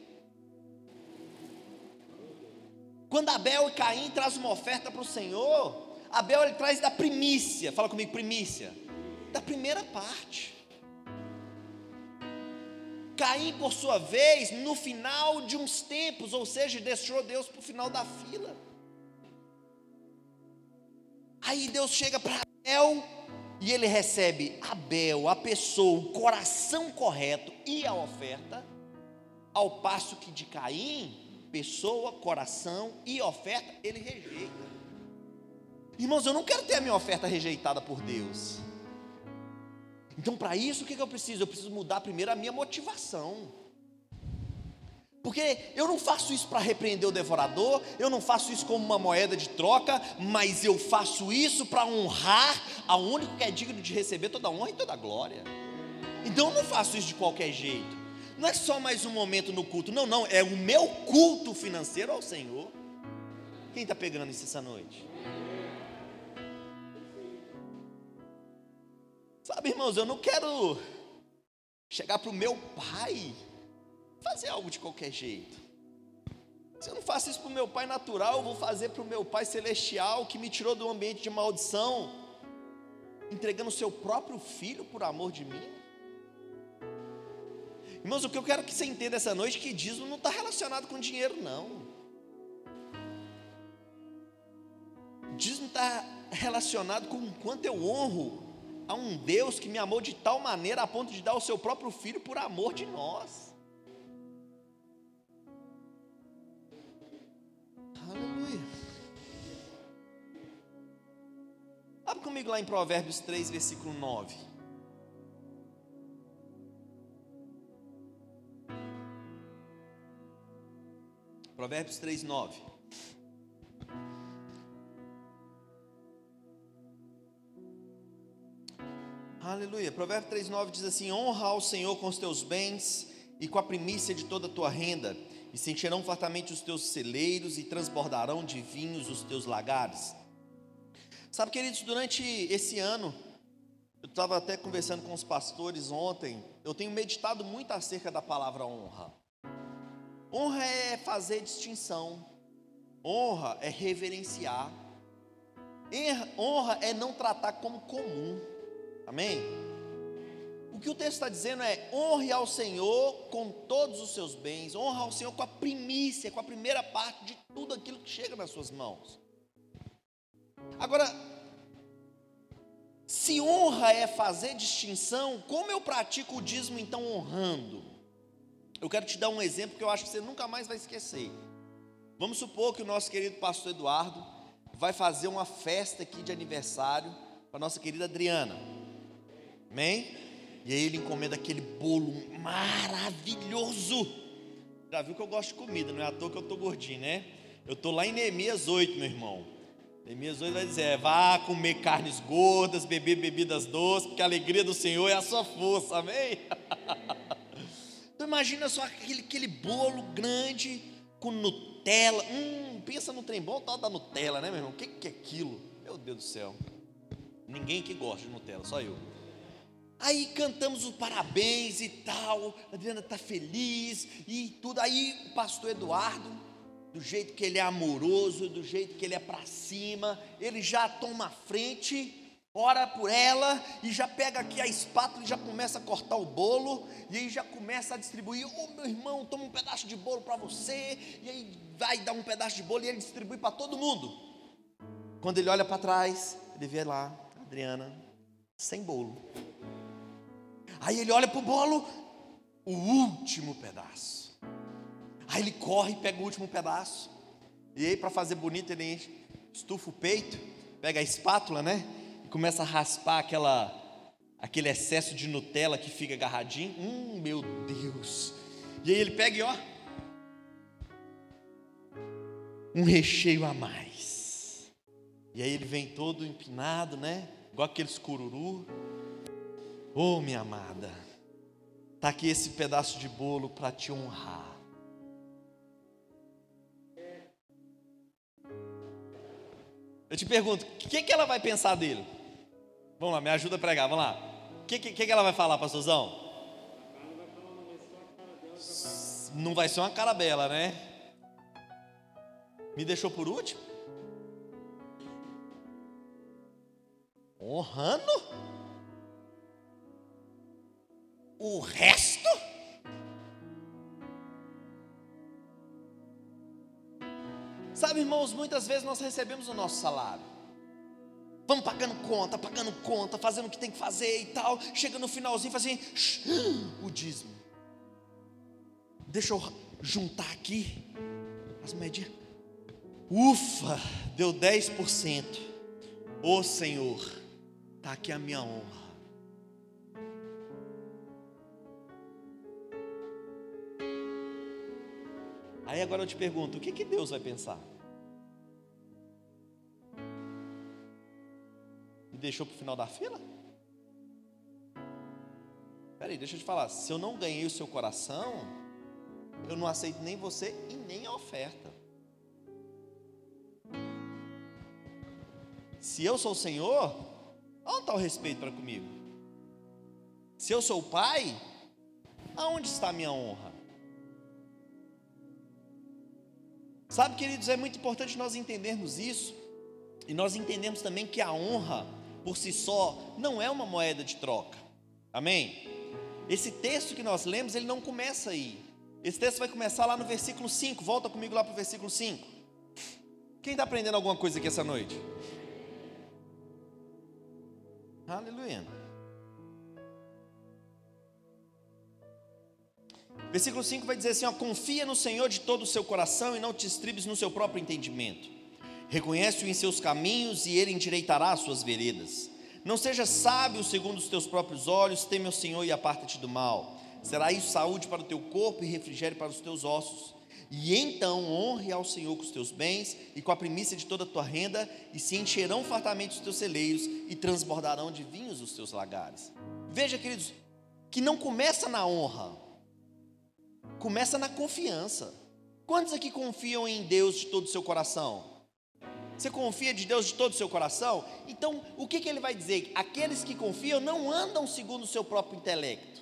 Quando Abel e Caim trazem uma oferta para o Senhor, Abel ele traz da primícia, fala comigo, primícia, da primeira parte. Caim, por sua vez, no final de uns tempos, ou seja, deixou Deus para o final da fila. Aí Deus chega para Abel e ele recebe Abel, a pessoa, o coração correto e a oferta, ao passo que de Caim, pessoa, coração e oferta, ele rejeita. Irmãos, eu não quero ter a minha oferta rejeitada por Deus. Então, para isso, o que, eu preciso? Eu preciso mudar primeiro a minha motivação. Porque eu não faço isso para repreender o devorador, eu não faço isso como uma moeda de troca, mas eu faço isso para honrar a único que é digno de receber toda a honra e toda a glória. Então eu não faço isso de qualquer jeito. Não é só mais um momento no culto, não, não, é o meu culto financeiro ao Senhor. Quem está pegando isso essa noite? Sabe, irmãos, eu não quero chegar para o meu pai fazer algo de qualquer jeito. Se eu não faço isso para o meu pai natural, eu vou fazer para o meu pai celestial que me tirou do ambiente de maldição, entregando o seu próprio filho por amor de mim. Irmãos, o que eu quero que você entenda essa noite é que dízimo não está relacionado com dinheiro, não. Dízimo está relacionado com o quanto eu honro a um Deus que me amou de tal maneira a ponto de dar o seu próprio filho por amor de nós. Abre comigo lá em Provérbios 3, versículo 9. Provérbios 3, 9. Aleluia. Provérbios 3, 9 diz assim: Honra ao Senhor com os teus bens e com a primícia de toda a tua renda, e sentirão fartamente os teus celeiros e transbordarão de vinhos os teus lagares. Sabe, queridos, durante esse ano, eu estava até conversando com os pastores ontem, eu tenho meditado muito acerca da palavra honra. Honra é fazer distinção, honra é reverenciar, honra é não tratar como comum, amém? O que o texto está dizendo é: honre ao Senhor com todos os seus bens, honra ao Senhor com a primícia, com a primeira parte de tudo aquilo que chega nas suas mãos. Agora, se honra é fazer distinção, como eu pratico o dízimo então honrando? Eu quero te dar um exemplo que eu acho que você nunca mais vai esquecer. Vamos supor que o nosso querido pastor Eduardo vai fazer uma festa aqui de aniversário para nossa querida Adriana. Amém? E aí ele encomenda aquele bolo maravilhoso. Já viu que eu gosto de comida, não é à toa que eu estou gordinho, né? Eu estou lá em Neemias 8, meu irmão. Neemias 8 vai dizer: é, vá comer carnes gordas, beber bebidas doces, porque a alegria do Senhor é a sua força, amém? imagina só aquele, aquele bolo grande com Nutella. Hum, pensa no trem bom tal da Nutella, né, meu irmão? O que, que é aquilo? Meu Deus do céu. Ninguém que gosta de Nutella, só eu. Aí cantamos os parabéns e tal, a Adriana está feliz e tudo. Aí o pastor Eduardo do jeito que ele é amoroso, do jeito que ele é para cima, ele já toma frente, ora por ela e já pega aqui a espátula e já começa a cortar o bolo, e aí já começa a distribuir: Ô oh, meu irmão, toma um pedaço de bolo para você, e aí vai dar um pedaço de bolo e ele distribui para todo mundo. Quando ele olha para trás, ele vê lá, Adriana, sem bolo. Aí ele olha para o bolo, o último pedaço. Aí ele corre e pega o último pedaço. E aí, para fazer bonito, ele estufa o peito, pega a espátula, né? Começa a raspar aquela, aquele excesso de Nutella que fica agarradinho. Hum, meu Deus. E aí ele pega e ó. Um recheio a mais. E aí ele vem todo empinado, né? Igual aqueles cururu. Oh, minha amada. Tá aqui esse pedaço de bolo para te honrar. Eu te pergunto, o que, que ela vai pensar dele? Vamos lá, me ajuda a pregar, vamos lá. O que, que, que ela vai falar, pastorzão? Não vai ser uma cara bela, né? Me deixou por último? Honrando? O resto? Sabe, irmãos, muitas vezes nós recebemos o nosso salário. Vamos pagando conta, pagando conta, fazendo o que tem que fazer e tal. Chega no finalzinho e faz assim, o dízimo. Deixa eu juntar aqui as moedinhas. Ufa, deu 10%. Ô oh, Senhor, está aqui a minha honra. Aí agora eu te pergunto: o que, que Deus vai pensar? Deixou para o final da fila? Peraí, deixa eu te falar: se eu não ganhei o seu coração, eu não aceito nem você e nem a oferta. Se eu sou o Senhor, onde está o respeito para comigo? Se eu sou o Pai, aonde está a minha honra? Sabe, queridos, é muito importante nós entendermos isso, e nós entendemos também que a honra, por si só, não é uma moeda de troca, amém? Esse texto que nós lemos, ele não começa aí, esse texto vai começar lá no versículo 5, volta comigo lá para o versículo 5. Quem está aprendendo alguma coisa aqui essa noite? Aleluia. Versículo 5 vai dizer assim: ó, confia no Senhor de todo o seu coração e não te estribes no seu próprio entendimento. Reconhece-o em seus caminhos e ele endireitará as suas veredas. Não seja sábio segundo os teus próprios olhos, teme o Senhor e aparta-te do mal. Será isso saúde para o teu corpo e refrigério para os teus ossos. E então honre ao Senhor com os teus bens e com a primícia de toda a tua renda, e se encherão fartamente os teus celeiros e transbordarão de vinhos os teus lagares. Veja, queridos, que não começa na honra, Começa na confiança. Quantos aqui confiam em Deus de todo o seu coração? Você confia de Deus de todo o seu coração? Então, o que, que ele vai dizer? Aqueles que confiam não andam segundo o seu próprio intelecto,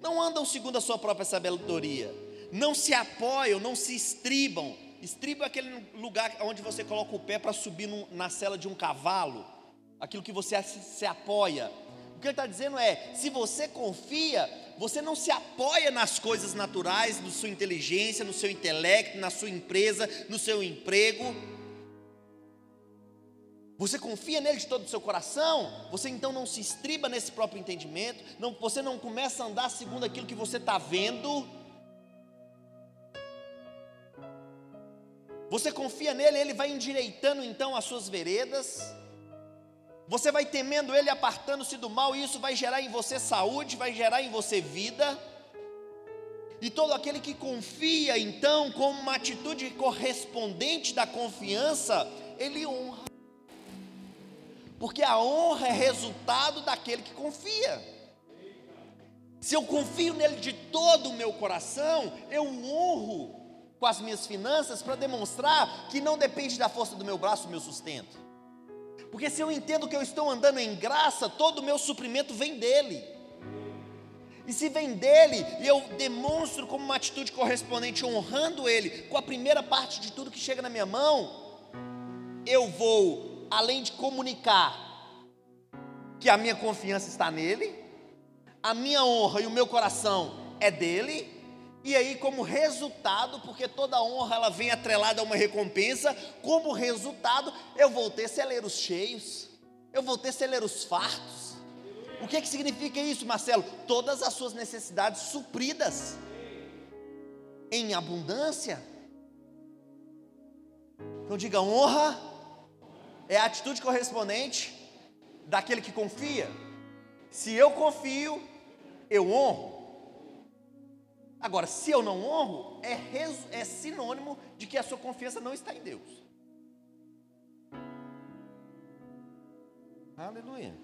não andam segundo a sua própria sabedoria, não se apoiam, não se estribam. Estribo é aquele lugar onde você coloca o pé para subir no, na cela de um cavalo, aquilo que você se, se apoia. O que ele está dizendo é: se você confia, você não se apoia nas coisas naturais, na sua inteligência, no seu intelecto, na sua empresa, no seu emprego. Você confia nele de todo o seu coração, você então não se estriba nesse próprio entendimento, não, você não começa a andar segundo aquilo que você está vendo. Você confia nele, ele vai endireitando então as suas veredas. Você vai temendo Ele, apartando-se do mal, e isso vai gerar em você saúde, vai gerar em você vida. E todo aquele que confia, então, como uma atitude correspondente da confiança, ele honra. Porque a honra é resultado daquele que confia. Se eu confio nele de todo o meu coração, eu honro com as minhas finanças para demonstrar que não depende da força do meu braço o meu sustento. Porque se eu entendo que eu estou andando em graça, todo o meu suprimento vem dele. E se vem dele, eu demonstro como uma atitude correspondente, honrando ele, com a primeira parte de tudo que chega na minha mão, eu vou, além de comunicar que a minha confiança está nele, a minha honra e o meu coração é dele, e aí, como resultado, porque toda honra ela vem atrelada a uma recompensa, como resultado, eu vou ter celeiros cheios, eu vou ter celeiros fartos. O que, que significa isso, Marcelo? Todas as suas necessidades supridas em abundância. Então diga honra é a atitude correspondente daquele que confia. Se eu confio, eu honro. Agora, se eu não honro, é, é sinônimo de que a sua confiança não está em Deus. Aleluia.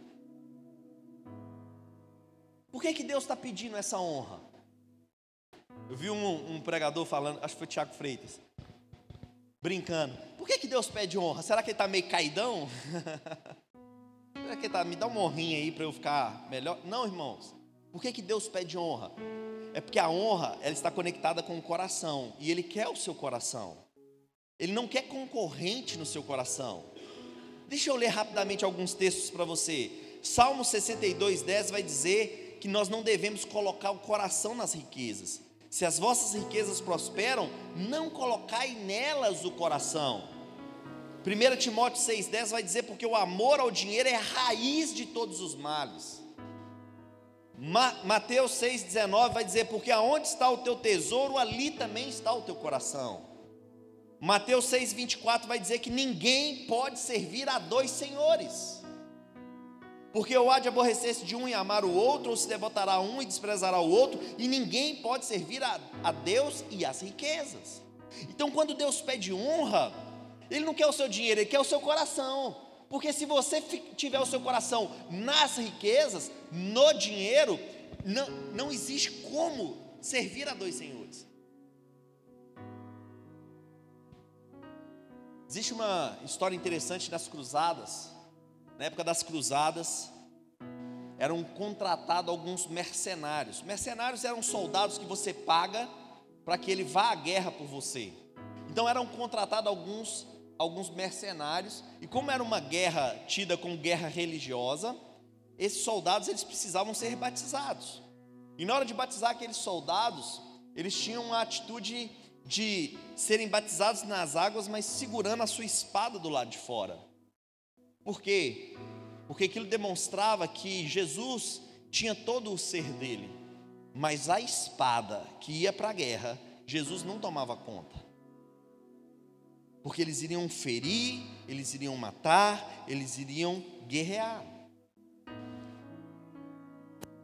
Por que, que Deus está pedindo essa honra? Eu vi um, um, pregador falando, acho que foi Tiago Freitas, brincando. Por que, que Deus pede honra? Será que ele está meio caidão? Será que ele está, me dá uma honrinha aí para eu ficar melhor? Não, irmãos. Por que, que Deus pede honra? É porque a honra, ela está conectada com o coração, e ele quer o seu coração. Ele não quer concorrente no seu coração. Deixa eu ler rapidamente alguns textos para você. Salmo 62, 10 vai dizer que nós não devemos colocar o coração nas riquezas. Se as vossas riquezas prosperam, não colocai nelas o coração. 1 Timóteo 6,10 vai dizer: porque o amor ao dinheiro é a raiz de todos os males. Mateus 6,19 vai dizer: porque aonde está o teu tesouro, ali também está o teu coração. Mateus 6,24 vai dizer que ninguém pode servir a dois senhores. Porque ou há de aborrecer-se de um e amar o outro, ou se devotará a um e desprezará o outro, e ninguém pode servir a, a Deus e as riquezas. Então, quando Deus pede honra, Ele não quer o seu dinheiro, Ele quer o seu coração. Porque se você tiver o seu coração nas riquezas, no dinheiro, não, não existe como servir a dois senhores. Existe uma história interessante das cruzadas na época das cruzadas, eram contratados alguns mercenários. Mercenários eram soldados que você paga para que ele vá à guerra por você. Então eram contratados alguns alguns mercenários, e como era uma guerra tida como guerra religiosa, esses soldados eles precisavam ser batizados. E na hora de batizar aqueles soldados, eles tinham uma atitude de serem batizados nas águas, mas segurando a sua espada do lado de fora. Por quê? Porque aquilo demonstrava que Jesus tinha todo o ser dele, mas a espada que ia para a guerra, Jesus não tomava conta. Porque eles iriam ferir, eles iriam matar, eles iriam guerrear.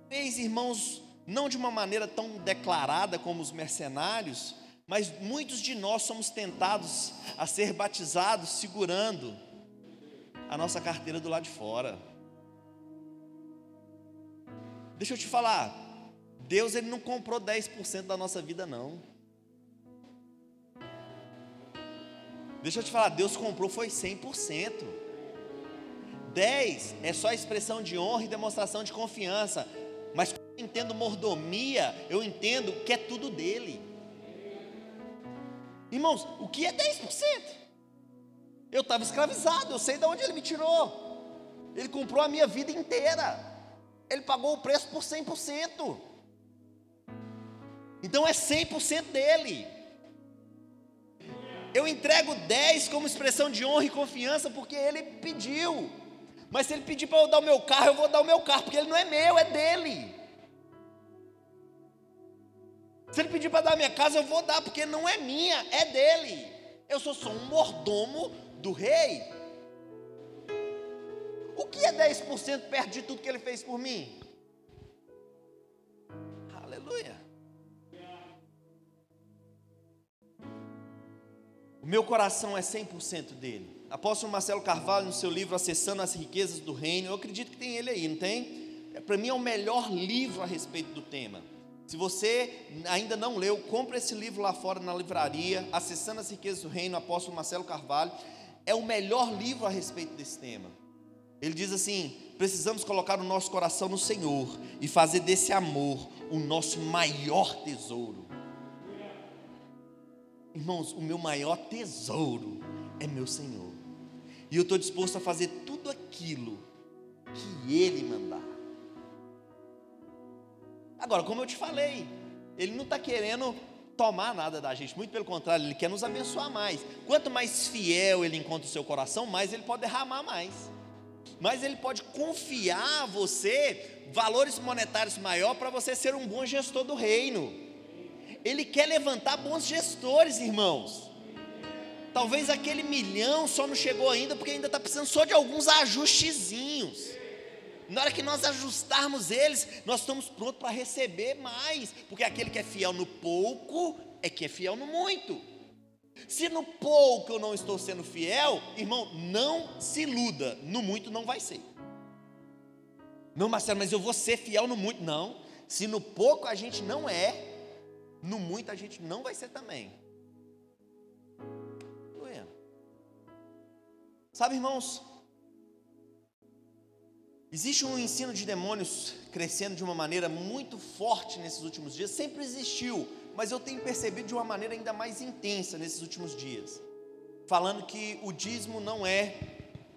Fez, irmãos, não de uma maneira tão declarada como os mercenários, mas muitos de nós somos tentados a ser batizados segurando a nossa carteira do lado de fora. Deixa eu te falar, Deus ele não comprou 10% da nossa vida não. Deixa eu te falar, Deus comprou foi 100%. 10 é só expressão de honra e demonstração de confiança. Mas quando eu entendo mordomia, eu entendo que é tudo dele. Irmãos, o que é 10%? Eu estava escravizado, eu sei de onde ele me tirou. Ele comprou a minha vida inteira. Ele pagou o preço por 100%. Então é 100% dele. Eu entrego 10 como expressão de honra e confiança porque ele pediu. Mas se ele pedir para eu dar o meu carro, eu vou dar o meu carro, porque ele não é meu, é dele. Se ele pedir para dar a minha casa, eu vou dar, porque não é minha, é dele. Eu sou só um mordomo do rei. O que é 10% perto de tudo que ele fez por mim? Aleluia. O meu coração é 100% dele. Apóstolo Marcelo Carvalho, no seu livro Acessando as Riquezas do Reino, eu acredito que tem ele aí, não tem? É, Para mim é o melhor livro a respeito do tema. Se você ainda não leu, compre esse livro lá fora na livraria, Acessando as Riquezas do Reino, Apóstolo Marcelo Carvalho é o melhor livro a respeito desse tema. Ele diz assim: precisamos colocar o nosso coração no Senhor e fazer desse amor o nosso maior tesouro. Irmãos, o meu maior tesouro é meu Senhor, e eu estou disposto a fazer tudo aquilo que Ele mandar. Agora, como eu te falei, Ele não está querendo tomar nada da gente, muito pelo contrário, Ele quer nos abençoar mais. Quanto mais fiel Ele encontra o seu coração, mais Ele pode derramar mais. Mas Ele pode confiar a você valores monetários maior para você ser um bom gestor do reino. Ele quer levantar bons gestores, irmãos. Talvez aquele milhão só não chegou ainda porque ainda está precisando só de alguns ajustezinhos. Na hora que nós ajustarmos eles, nós estamos prontos para receber mais, porque aquele que é fiel no pouco é que é fiel no muito. Se no pouco eu não estou sendo fiel, irmão, não se iluda, no muito não vai ser. Não, Marcelo, mas eu vou ser fiel no muito. Não, se no pouco a gente não é, no muito a gente não vai ser também. Sabe, irmãos, Existe um ensino de demônios crescendo de uma maneira muito forte nesses últimos dias, sempre existiu, mas eu tenho percebido de uma maneira ainda mais intensa nesses últimos dias, falando que o dízimo não é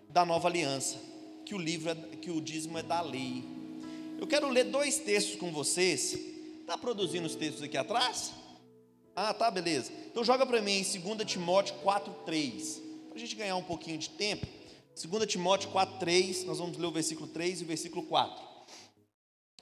da nova aliança, que o livro é, que o dízimo é da lei. Eu quero ler dois textos com vocês Está produzindo os textos aqui atrás? Ah, tá, beleza. Então joga para mim em 2 Timóteo 4:3. Para a gente ganhar um pouquinho de tempo. 2 Timóteo 4:3, nós vamos ler o versículo 3 e o versículo 4.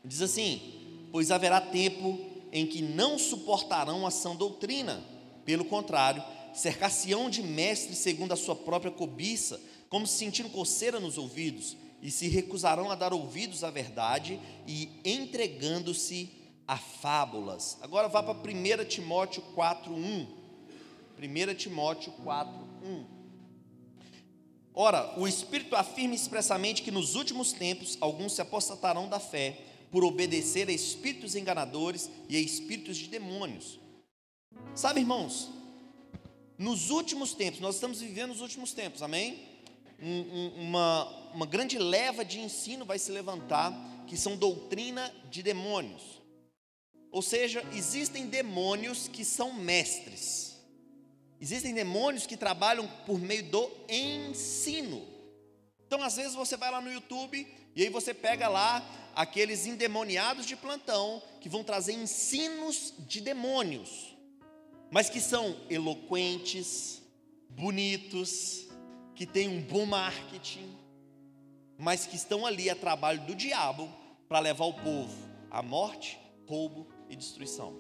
Diz assim: Pois haverá tempo em que não suportarão a sã doutrina, pelo contrário, cercar-se-ão de mestres segundo a sua própria cobiça, como se sentindo coceira nos ouvidos, e se recusarão a dar ouvidos à verdade e entregando-se a fábulas. Agora vá para 1 Timóteo 4:1. 1 Timóteo 4:1. Ora, o Espírito afirma expressamente que nos últimos tempos alguns se apostatarão da fé por obedecer a espíritos enganadores e a espíritos de demônios. Sabe, irmãos, nos últimos tempos, nós estamos vivendo os últimos tempos, amém? Um, um, uma, uma grande leva de ensino vai se levantar, que são doutrina de demônios. Ou seja, existem demônios que são mestres. Existem demônios que trabalham por meio do ensino. Então, às vezes você vai lá no YouTube e aí você pega lá aqueles endemoniados de plantão que vão trazer ensinos de demônios mas que são eloquentes, bonitos, que têm um bom marketing, mas que estão ali a trabalho do diabo para levar o povo à morte, roubo e destruição.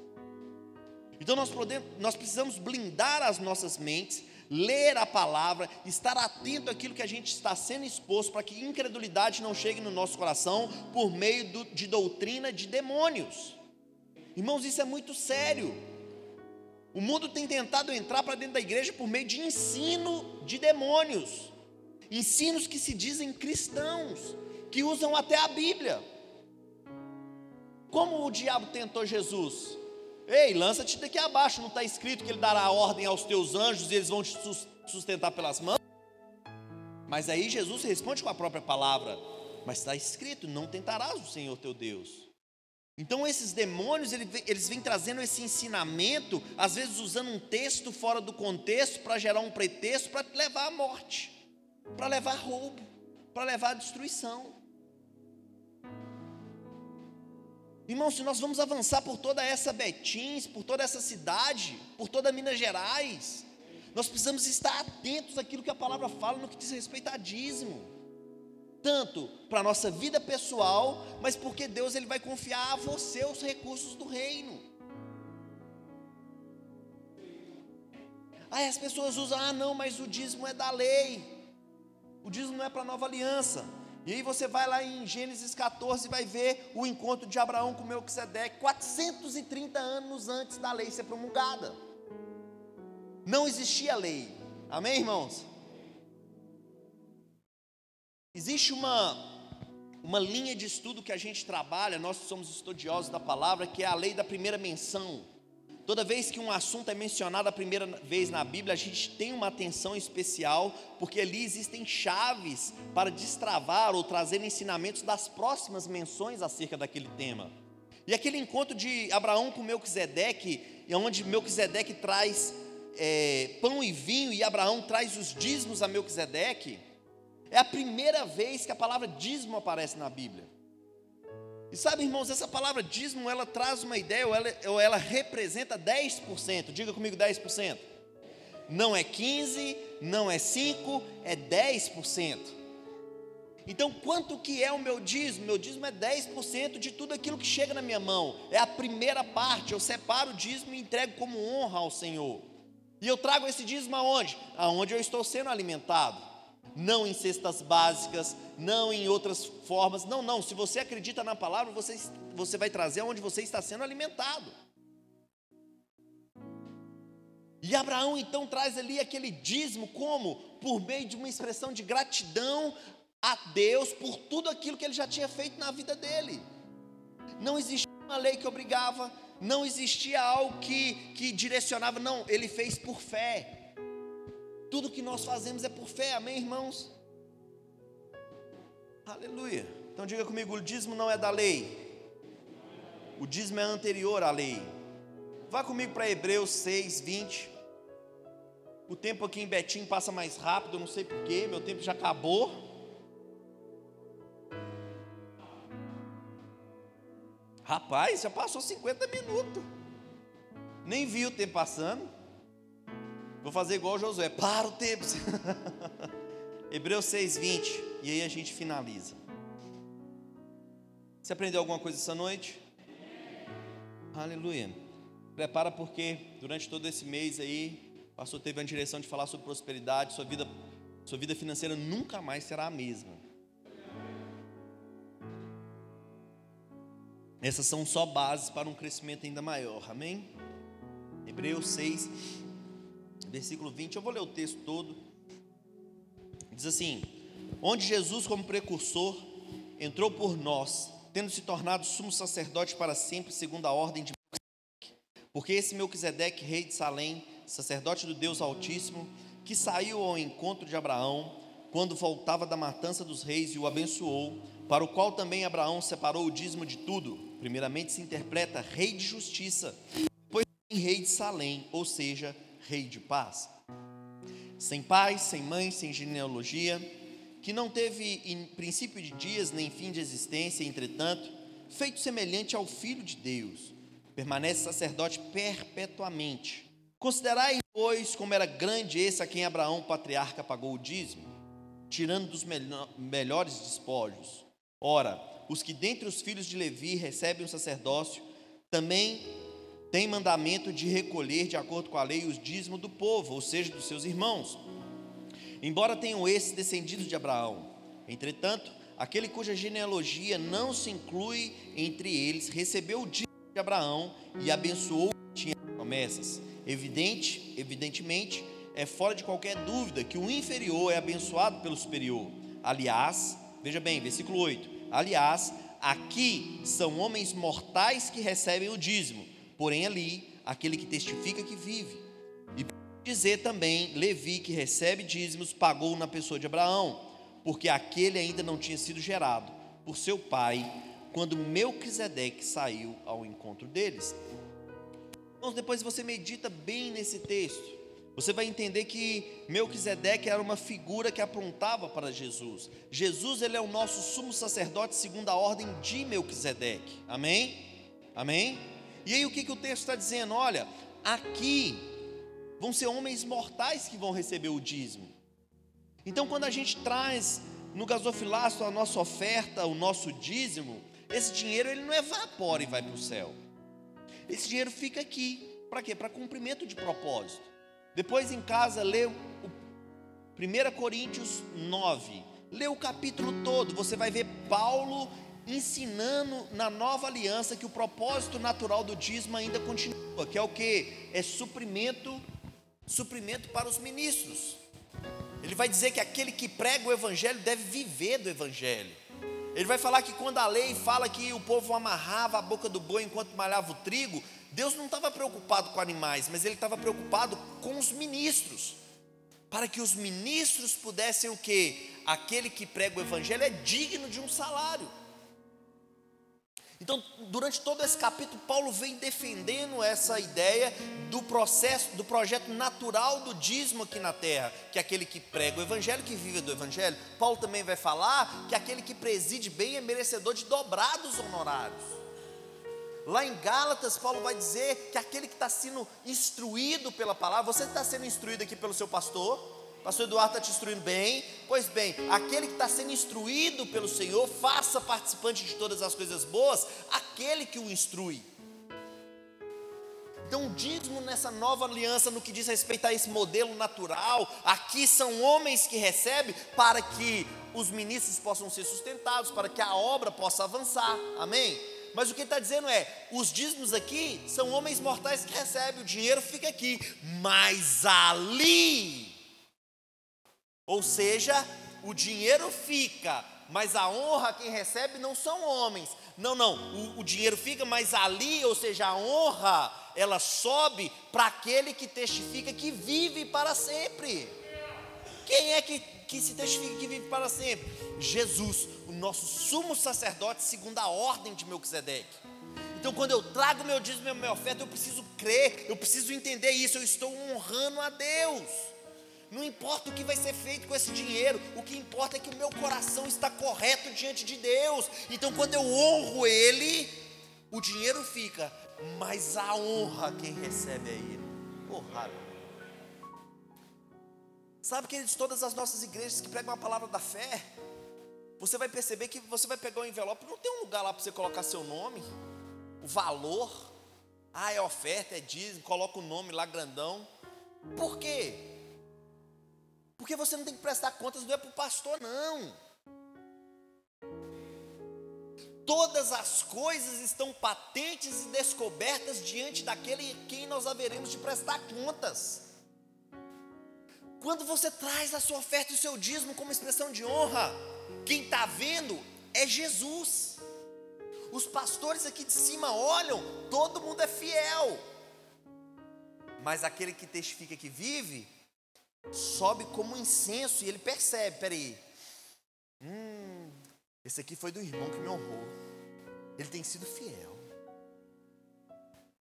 Então nós, podemos, nós precisamos blindar as nossas mentes, ler a palavra, estar atento àquilo que a gente está sendo exposto, para que incredulidade não chegue no nosso coração por meio do, de doutrina de demônios. Irmãos, isso é muito sério. O mundo tem tentado entrar para dentro da igreja por meio de ensino de demônios, ensinos que se dizem cristãos, que usam até a Bíblia. Como o diabo tentou Jesus? Ei, lança-te daqui abaixo, não está escrito que ele dará ordem aos teus anjos e eles vão te sustentar pelas mãos? Mas aí Jesus responde com a própria palavra: Mas está escrito, não tentarás o Senhor teu Deus. Então esses demônios, eles vêm trazendo esse ensinamento, às vezes usando um texto fora do contexto para gerar um pretexto para levar à morte, para levar roubo, para levar à destruição. Irmão, se nós vamos avançar por toda essa Betins, por toda essa cidade, por toda Minas Gerais, nós precisamos estar atentos àquilo que a palavra fala no que diz respeito a dízimo tanto para a nossa vida pessoal, mas porque Deus ele vai confiar a você os recursos do reino. Aí as pessoas usam, ah não, mas o dízimo é da lei, o dízimo não é para a nova aliança. E aí você vai lá em Gênesis 14 e vai ver o encontro de Abraão com Melquisedeque, 430 anos antes da lei ser promulgada. Não existia lei. Amém, irmãos? Existe uma, uma linha de estudo que a gente trabalha, nós somos estudiosos da palavra, que é a lei da primeira menção. Toda vez que um assunto é mencionado a primeira vez na Bíblia, a gente tem uma atenção especial, porque ali existem chaves para destravar ou trazer ensinamentos das próximas menções acerca daquele tema. E aquele encontro de Abraão com Melquisedeque, onde Melquisedeque traz é, pão e vinho e Abraão traz os dízimos a Melquisedeque, é a primeira vez que a palavra dízimo aparece na Bíblia. E sabe, irmãos, essa palavra dízimo, ela traz uma ideia, ou ela, ou ela representa 10%. Diga comigo 10%. Não é 15, não é 5, é 10%. Então, quanto que é o meu dízimo? Meu dízimo é 10% de tudo aquilo que chega na minha mão. É a primeira parte. Eu separo o dízimo e entrego como honra ao Senhor. E eu trago esse dízimo aonde? Aonde eu estou sendo alimentado não em cestas básicas, não em outras formas. Não, não. Se você acredita na palavra, você, você vai trazer onde você está sendo alimentado. E Abraão então traz ali aquele dízimo, como? Por meio de uma expressão de gratidão a Deus por tudo aquilo que ele já tinha feito na vida dele. Não existia uma lei que obrigava, não existia algo que, que direcionava, não, ele fez por fé. Tudo que nós fazemos é por fé, amém, irmãos? Aleluia. Então diga comigo: o dízimo não é da lei, o dízimo é anterior à lei. Vá comigo para Hebreus 6, 20. O tempo aqui em Betim passa mais rápido, não sei porquê, meu tempo já acabou. Rapaz, já passou 50 minutos. Nem vi o tempo passando. Vou fazer igual Josué. Para o tempo. Hebreus 6:20 e aí a gente finaliza. Você aprendeu alguma coisa essa noite? Aleluia. Prepara porque durante todo esse mês aí, o pastor teve a direção de falar sobre prosperidade, sua vida, sua vida financeira nunca mais será a mesma. Essas são só bases para um crescimento ainda maior. Amém? Hebreus 6, versículo 20. Eu vou ler o texto todo. Diz assim: Onde Jesus, como precursor, entrou por nós, tendo se tornado sumo sacerdote para sempre, segundo a ordem de porque esse Melquisedeque, rei de Salém, sacerdote do Deus Altíssimo, que saiu ao encontro de Abraão, quando voltava da matança dos reis e o abençoou, para o qual também Abraão separou o dízimo de tudo. Primeiramente se interpreta rei de justiça, depois rei de Salém, ou seja, rei de paz. Sem pai, sem mãe, sem genealogia, que não teve princípio de dias nem fim de existência, entretanto, feito semelhante ao Filho de Deus permanece sacerdote perpetuamente. Considerai, pois, como era grande esse a quem Abraão, patriarca, pagou o dízimo, tirando dos melhores despojos. Ora, os que dentre os filhos de Levi recebem o sacerdócio, também têm mandamento de recolher, de acordo com a lei, os dízimos do povo, ou seja, dos seus irmãos. Embora tenham esses descendidos de Abraão, entretanto, aquele cuja genealogia não se inclui entre eles, recebeu o dízimo de Abraão e abençoou tinha promessas. Evidente, evidentemente, é fora de qualquer dúvida que o inferior é abençoado pelo superior. Aliás, veja bem, versículo 8. Aliás, aqui são homens mortais que recebem o dízimo, porém ali aquele que testifica que vive. E dizer também, Levi que recebe dízimos pagou na pessoa de Abraão, porque aquele ainda não tinha sido gerado por seu pai quando Melquisedeque saiu ao encontro deles. Então, depois você medita bem nesse texto, você vai entender que Melquisedeque era uma figura que apontava para Jesus. Jesus ele é o nosso sumo sacerdote segundo a ordem de Melquisedeque. Amém? Amém? E aí o que, que o texto está dizendo? Olha, aqui vão ser homens mortais que vão receber o dízimo. Então quando a gente traz no gasofilaço a nossa oferta, o nosso dízimo, esse dinheiro ele não evapora e vai para o céu. Esse dinheiro fica aqui. Para quê? Para cumprimento de propósito. Depois em casa, lê o 1 Coríntios 9. Lê o capítulo todo. Você vai ver Paulo ensinando na nova aliança que o propósito natural do dízimo ainda continua, que é o que? É suprimento, suprimento para os ministros. Ele vai dizer que aquele que prega o evangelho deve viver do evangelho. Ele vai falar que quando a lei fala que o povo amarrava a boca do boi enquanto malhava o trigo, Deus não estava preocupado com animais, mas ele estava preocupado com os ministros. Para que os ministros pudessem o quê? Aquele que prega o evangelho é digno de um salário. Então, durante todo esse capítulo, Paulo vem defendendo essa ideia do processo, do projeto natural do dízimo aqui na terra, que é aquele que prega o evangelho, que vive do evangelho. Paulo também vai falar que aquele que preside bem é merecedor de dobrados honorários. Lá em Gálatas, Paulo vai dizer que aquele que está sendo instruído pela palavra, você está sendo instruído aqui pelo seu pastor, Pastor Eduardo está te instruindo bem. Pois bem, aquele que está sendo instruído pelo Senhor, faça participante de todas as coisas boas, aquele que o instrui. Então, o dízimo nessa nova aliança, no que diz respeito a esse modelo natural, aqui são homens que recebem para que os ministros possam ser sustentados, para que a obra possa avançar. Amém? Mas o que está dizendo é: os dízimos aqui são homens mortais que recebem, o dinheiro fica aqui, mas ali ou seja, o dinheiro fica, mas a honra quem recebe não são homens. Não, não, o, o dinheiro fica, mas ali, ou seja, a honra, ela sobe para aquele que testifica que vive para sempre. Quem é que, que se testifica que vive para sempre? Jesus, o nosso sumo sacerdote, segundo a ordem de Melquisedeque. Então, quando eu trago meu dízimo e minha oferta, eu preciso crer, eu preciso entender isso, eu estou honrando a Deus. Não importa o que vai ser feito com esse dinheiro, o que importa é que o meu coração está correto diante de Deus. Então, quando eu honro Ele, O dinheiro fica, mas a honra quem recebe é ele. Porra. Sabe, queridos, todas as nossas igrejas que pregam a palavra da fé, você vai perceber que você vai pegar o envelope, não tem um lugar lá para você colocar seu nome, o valor. Ah, é oferta, é dízimo, coloca o nome lá grandão. Por quê? Porque você não tem que prestar contas, não é para o pastor, não. Todas as coisas estão patentes e descobertas diante daquele em quem nós haveremos de prestar contas. Quando você traz a sua oferta e o seu dízimo como expressão de honra, quem está vendo é Jesus. Os pastores aqui de cima olham, todo mundo é fiel. Mas aquele que testifica que vive, sobe como incenso e ele percebe: peraí, hum, esse aqui foi do irmão que me honrou, ele tem sido fiel.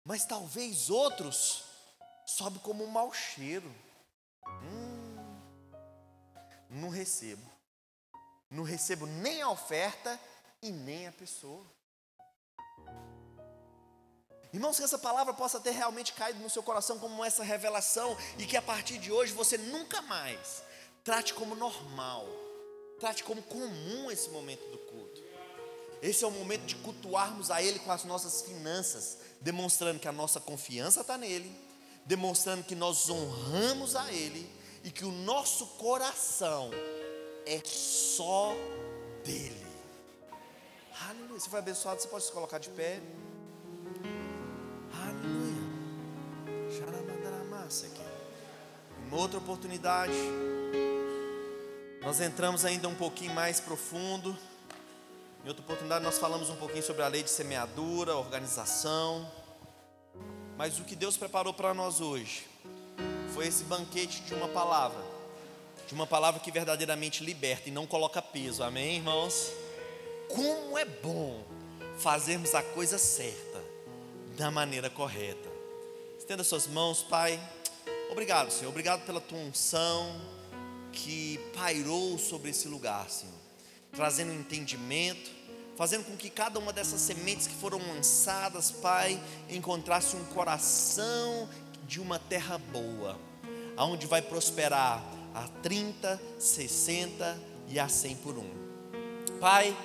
Mas talvez outros sobe como um mau cheiro. Hum, não recebo. Não recebo nem a oferta e nem a pessoa. Irmãos, que essa palavra possa ter realmente caído no seu coração como essa revelação e que a partir de hoje você nunca mais trate como normal, trate como comum esse momento do culto. Esse é o momento de cultuarmos a Ele com as nossas finanças, demonstrando que a nossa confiança está nele, demonstrando que nós honramos a Ele e que o nosso coração é só dele. Aleluia. Você foi abençoado, você pode se colocar de pé. Aleluia. aqui. Em outra oportunidade, nós entramos ainda um pouquinho mais profundo. Em outra oportunidade, nós falamos um pouquinho sobre a lei de semeadura, organização. Mas o que Deus preparou para nós hoje foi esse banquete de uma palavra, de uma palavra que verdadeiramente liberta e não coloca peso, amém, irmãos? Como é bom fazermos a coisa certa, da maneira correta. Estenda suas mãos, Pai. Obrigado, Senhor. Obrigado pela tua unção que pairou sobre esse lugar, Senhor, trazendo entendimento fazendo com que cada uma dessas sementes que foram lançadas, Pai, encontrasse um coração de uma terra boa, aonde vai prosperar a 30, 60 e a 100 por um. Pai,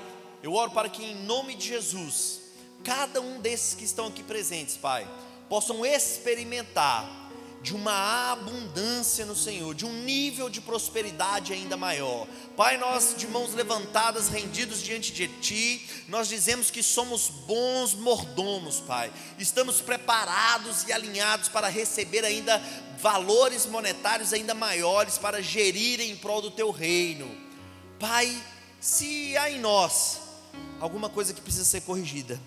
eu oro para que em nome de Jesus, cada um desses que estão aqui presentes, Pai, possam experimentar de uma abundância no Senhor, de um nível de prosperidade ainda maior. Pai, nós de mãos levantadas, rendidos diante de Ti, nós dizemos que somos bons mordomos, Pai. Estamos preparados e alinhados para receber ainda valores monetários ainda maiores para gerir em prol do Teu reino. Pai, se há em nós alguma coisa que precisa ser corrigida,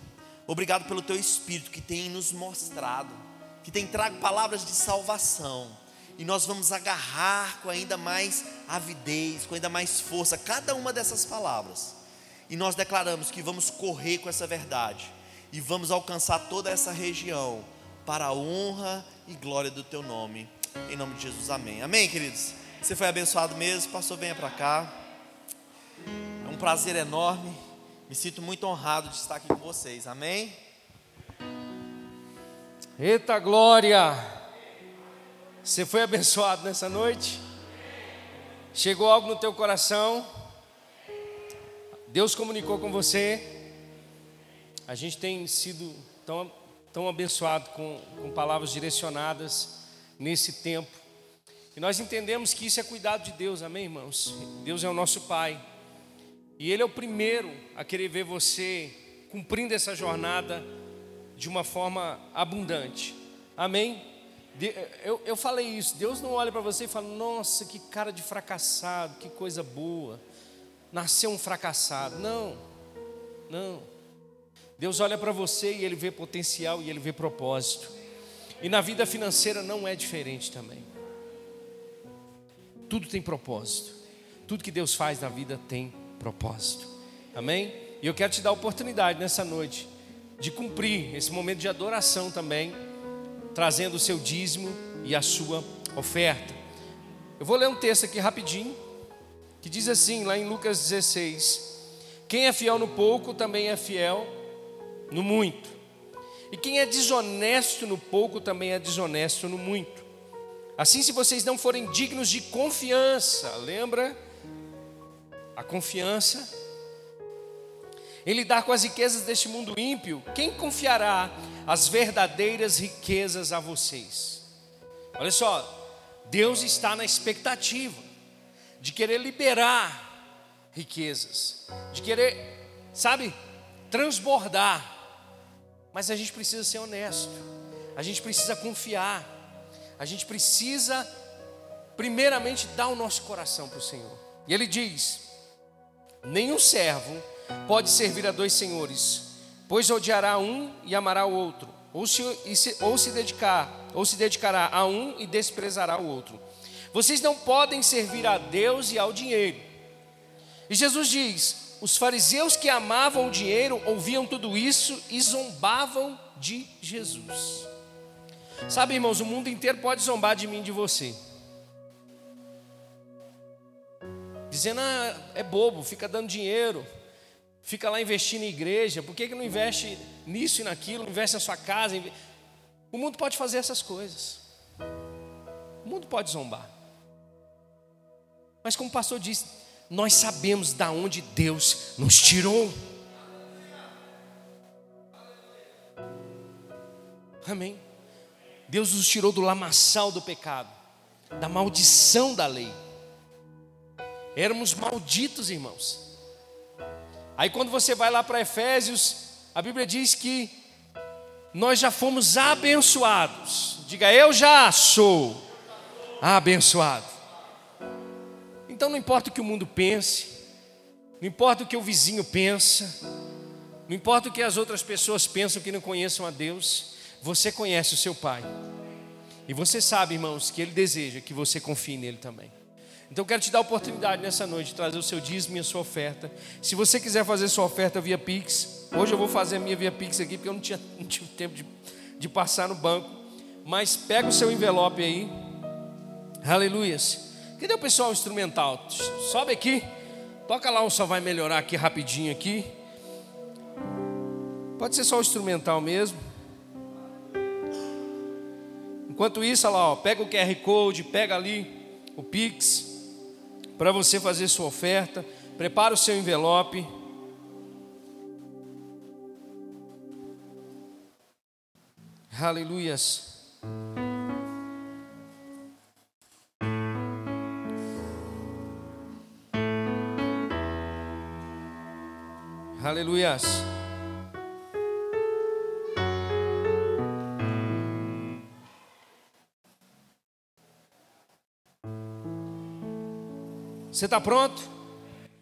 obrigado pelo Teu Espírito que tem nos mostrado que tem trago palavras de salvação. E nós vamos agarrar com ainda mais avidez, com ainda mais força cada uma dessas palavras. E nós declaramos que vamos correr com essa verdade e vamos alcançar toda essa região para a honra e glória do teu nome. Em nome de Jesus, amém. Amém, queridos. Você foi abençoado mesmo, pastor, venha para cá. É um prazer enorme. Me sinto muito honrado de estar aqui com vocês. Amém. Eita glória! Você foi abençoado nessa noite? Chegou algo no teu coração? Deus comunicou com você? A gente tem sido tão, tão abençoado com, com palavras direcionadas nesse tempo. E nós entendemos que isso é cuidado de Deus, amém, irmãos? Deus é o nosso Pai. E Ele é o primeiro a querer ver você cumprindo essa jornada de uma forma abundante. Amém? Eu, eu falei isso. Deus não olha para você e fala: Nossa, que cara de fracassado, que coisa boa. Nasceu um fracassado. Não, não. Deus olha para você e Ele vê potencial e Ele vê propósito. E na vida financeira não é diferente também. Tudo tem propósito. Tudo que Deus faz na vida tem propósito. Amém? E eu quero te dar a oportunidade nessa noite de cumprir esse momento de adoração também, trazendo o seu dízimo e a sua oferta. Eu vou ler um texto aqui rapidinho, que diz assim, lá em Lucas 16: Quem é fiel no pouco também é fiel no muito. E quem é desonesto no pouco também é desonesto no muito. Assim, se vocês não forem dignos de confiança, lembra? A confiança em lidar com as riquezas deste mundo ímpio, quem confiará as verdadeiras riquezas a vocês? Olha só, Deus está na expectativa de querer liberar riquezas, de querer, sabe, transbordar. Mas a gente precisa ser honesto, a gente precisa confiar, a gente precisa, primeiramente, dar o nosso coração para o Senhor. E Ele diz: nenhum servo pode servir a dois senhores, pois odiará um e amará o outro, ou se, ou se dedicar, ou se dedicará a um e desprezará o outro. Vocês não podem servir a Deus e ao dinheiro. E Jesus diz: os fariseus que amavam o dinheiro ouviam tudo isso e zombavam de Jesus. Sabe, irmãos, o mundo inteiro pode zombar de mim e de você. Dizendo, ah, é bobo, fica dando dinheiro, fica lá investindo em igreja, por que, que não investe nisso e naquilo, investe na sua casa? O mundo pode fazer essas coisas. O mundo pode zombar. Mas como o pastor disse, nós sabemos da onde Deus nos tirou. Amém. Deus nos tirou do lamaçal do pecado, da maldição da lei. Éramos malditos, irmãos. Aí quando você vai lá para Efésios, a Bíblia diz que nós já fomos abençoados. Diga, eu já sou abençoado. Então não importa o que o mundo pense, não importa o que o vizinho pensa, não importa o que as outras pessoas pensam que não conheçam a Deus, você conhece o seu Pai. E você sabe, irmãos, que Ele deseja que você confie nele também. Então eu quero te dar a oportunidade nessa noite de trazer o seu dízimo e a sua oferta. Se você quiser fazer sua oferta via Pix, hoje eu vou fazer a minha via Pix aqui, porque eu não, tinha, não tive tempo de, de passar no banco. Mas pega o seu envelope aí. Aleluias. Cadê o pessoal instrumental? Sobe aqui. Toca lá um só vai melhorar aqui rapidinho aqui. Pode ser só o instrumental mesmo. Enquanto isso, olha lá, ó, pega o QR Code, pega ali o Pix para você fazer sua oferta. Prepara o seu envelope. Aleluias. Aleluias. Você está pronto?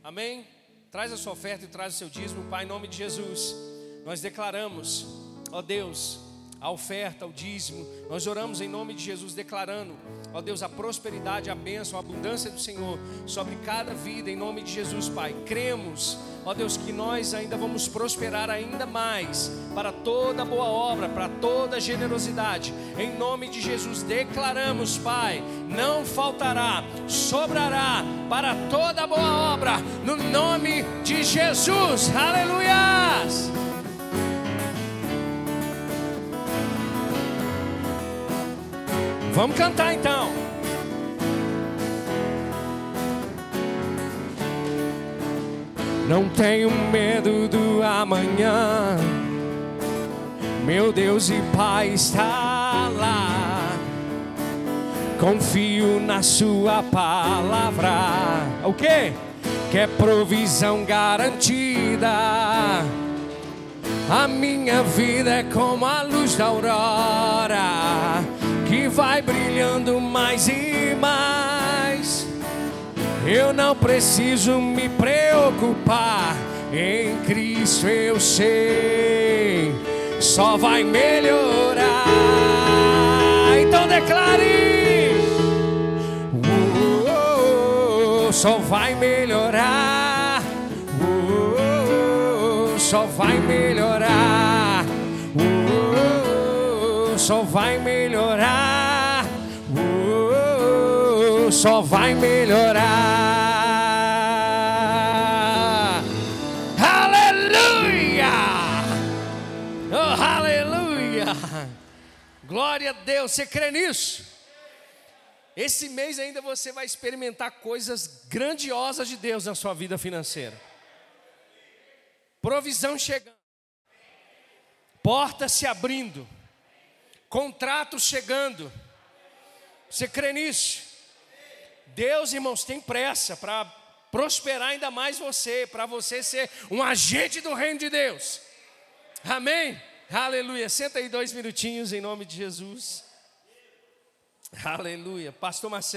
Amém? Traz a sua oferta e traz o seu dízimo, Pai, em nome de Jesus. Nós declaramos, ó Deus, a oferta, o dízimo. Nós oramos em nome de Jesus, declarando, ó Deus, a prosperidade, a bênção, a abundância do Senhor sobre cada vida, em nome de Jesus, Pai. Cremos, ó Deus, que nós ainda vamos prosperar ainda mais para toda boa obra, para toda generosidade. Em nome de Jesus, declaramos, Pai, não faltará, sobrará para toda boa obra, no nome de Jesus. Aleluias! Vamos cantar então. Não tenho medo do amanhã. Meu Deus e Pai está lá. Confio na Sua palavra. O que? Que é provisão garantida. A minha vida é como a luz da aurora que vai brilhando mais e mais. Eu não preciso me preocupar, em Cristo eu sei, só vai melhorar. Então declare: oh, só vai melhorar, oh, só vai melhorar só vai melhorar. Só vai melhorar. Aleluia! Oh, aleluia! Glória a Deus, você crê nisso? Esse mês ainda você vai experimentar coisas grandiosas de Deus na sua vida financeira. Provisão chegando, portas se abrindo, contratos chegando. Você crê nisso? Deus, irmãos, tem pressa para prosperar ainda mais você, para você ser um agente do reino de Deus. Amém? Aleluia. Senta aí dois minutinhos em nome de Jesus. Aleluia. Pastor Marcelo.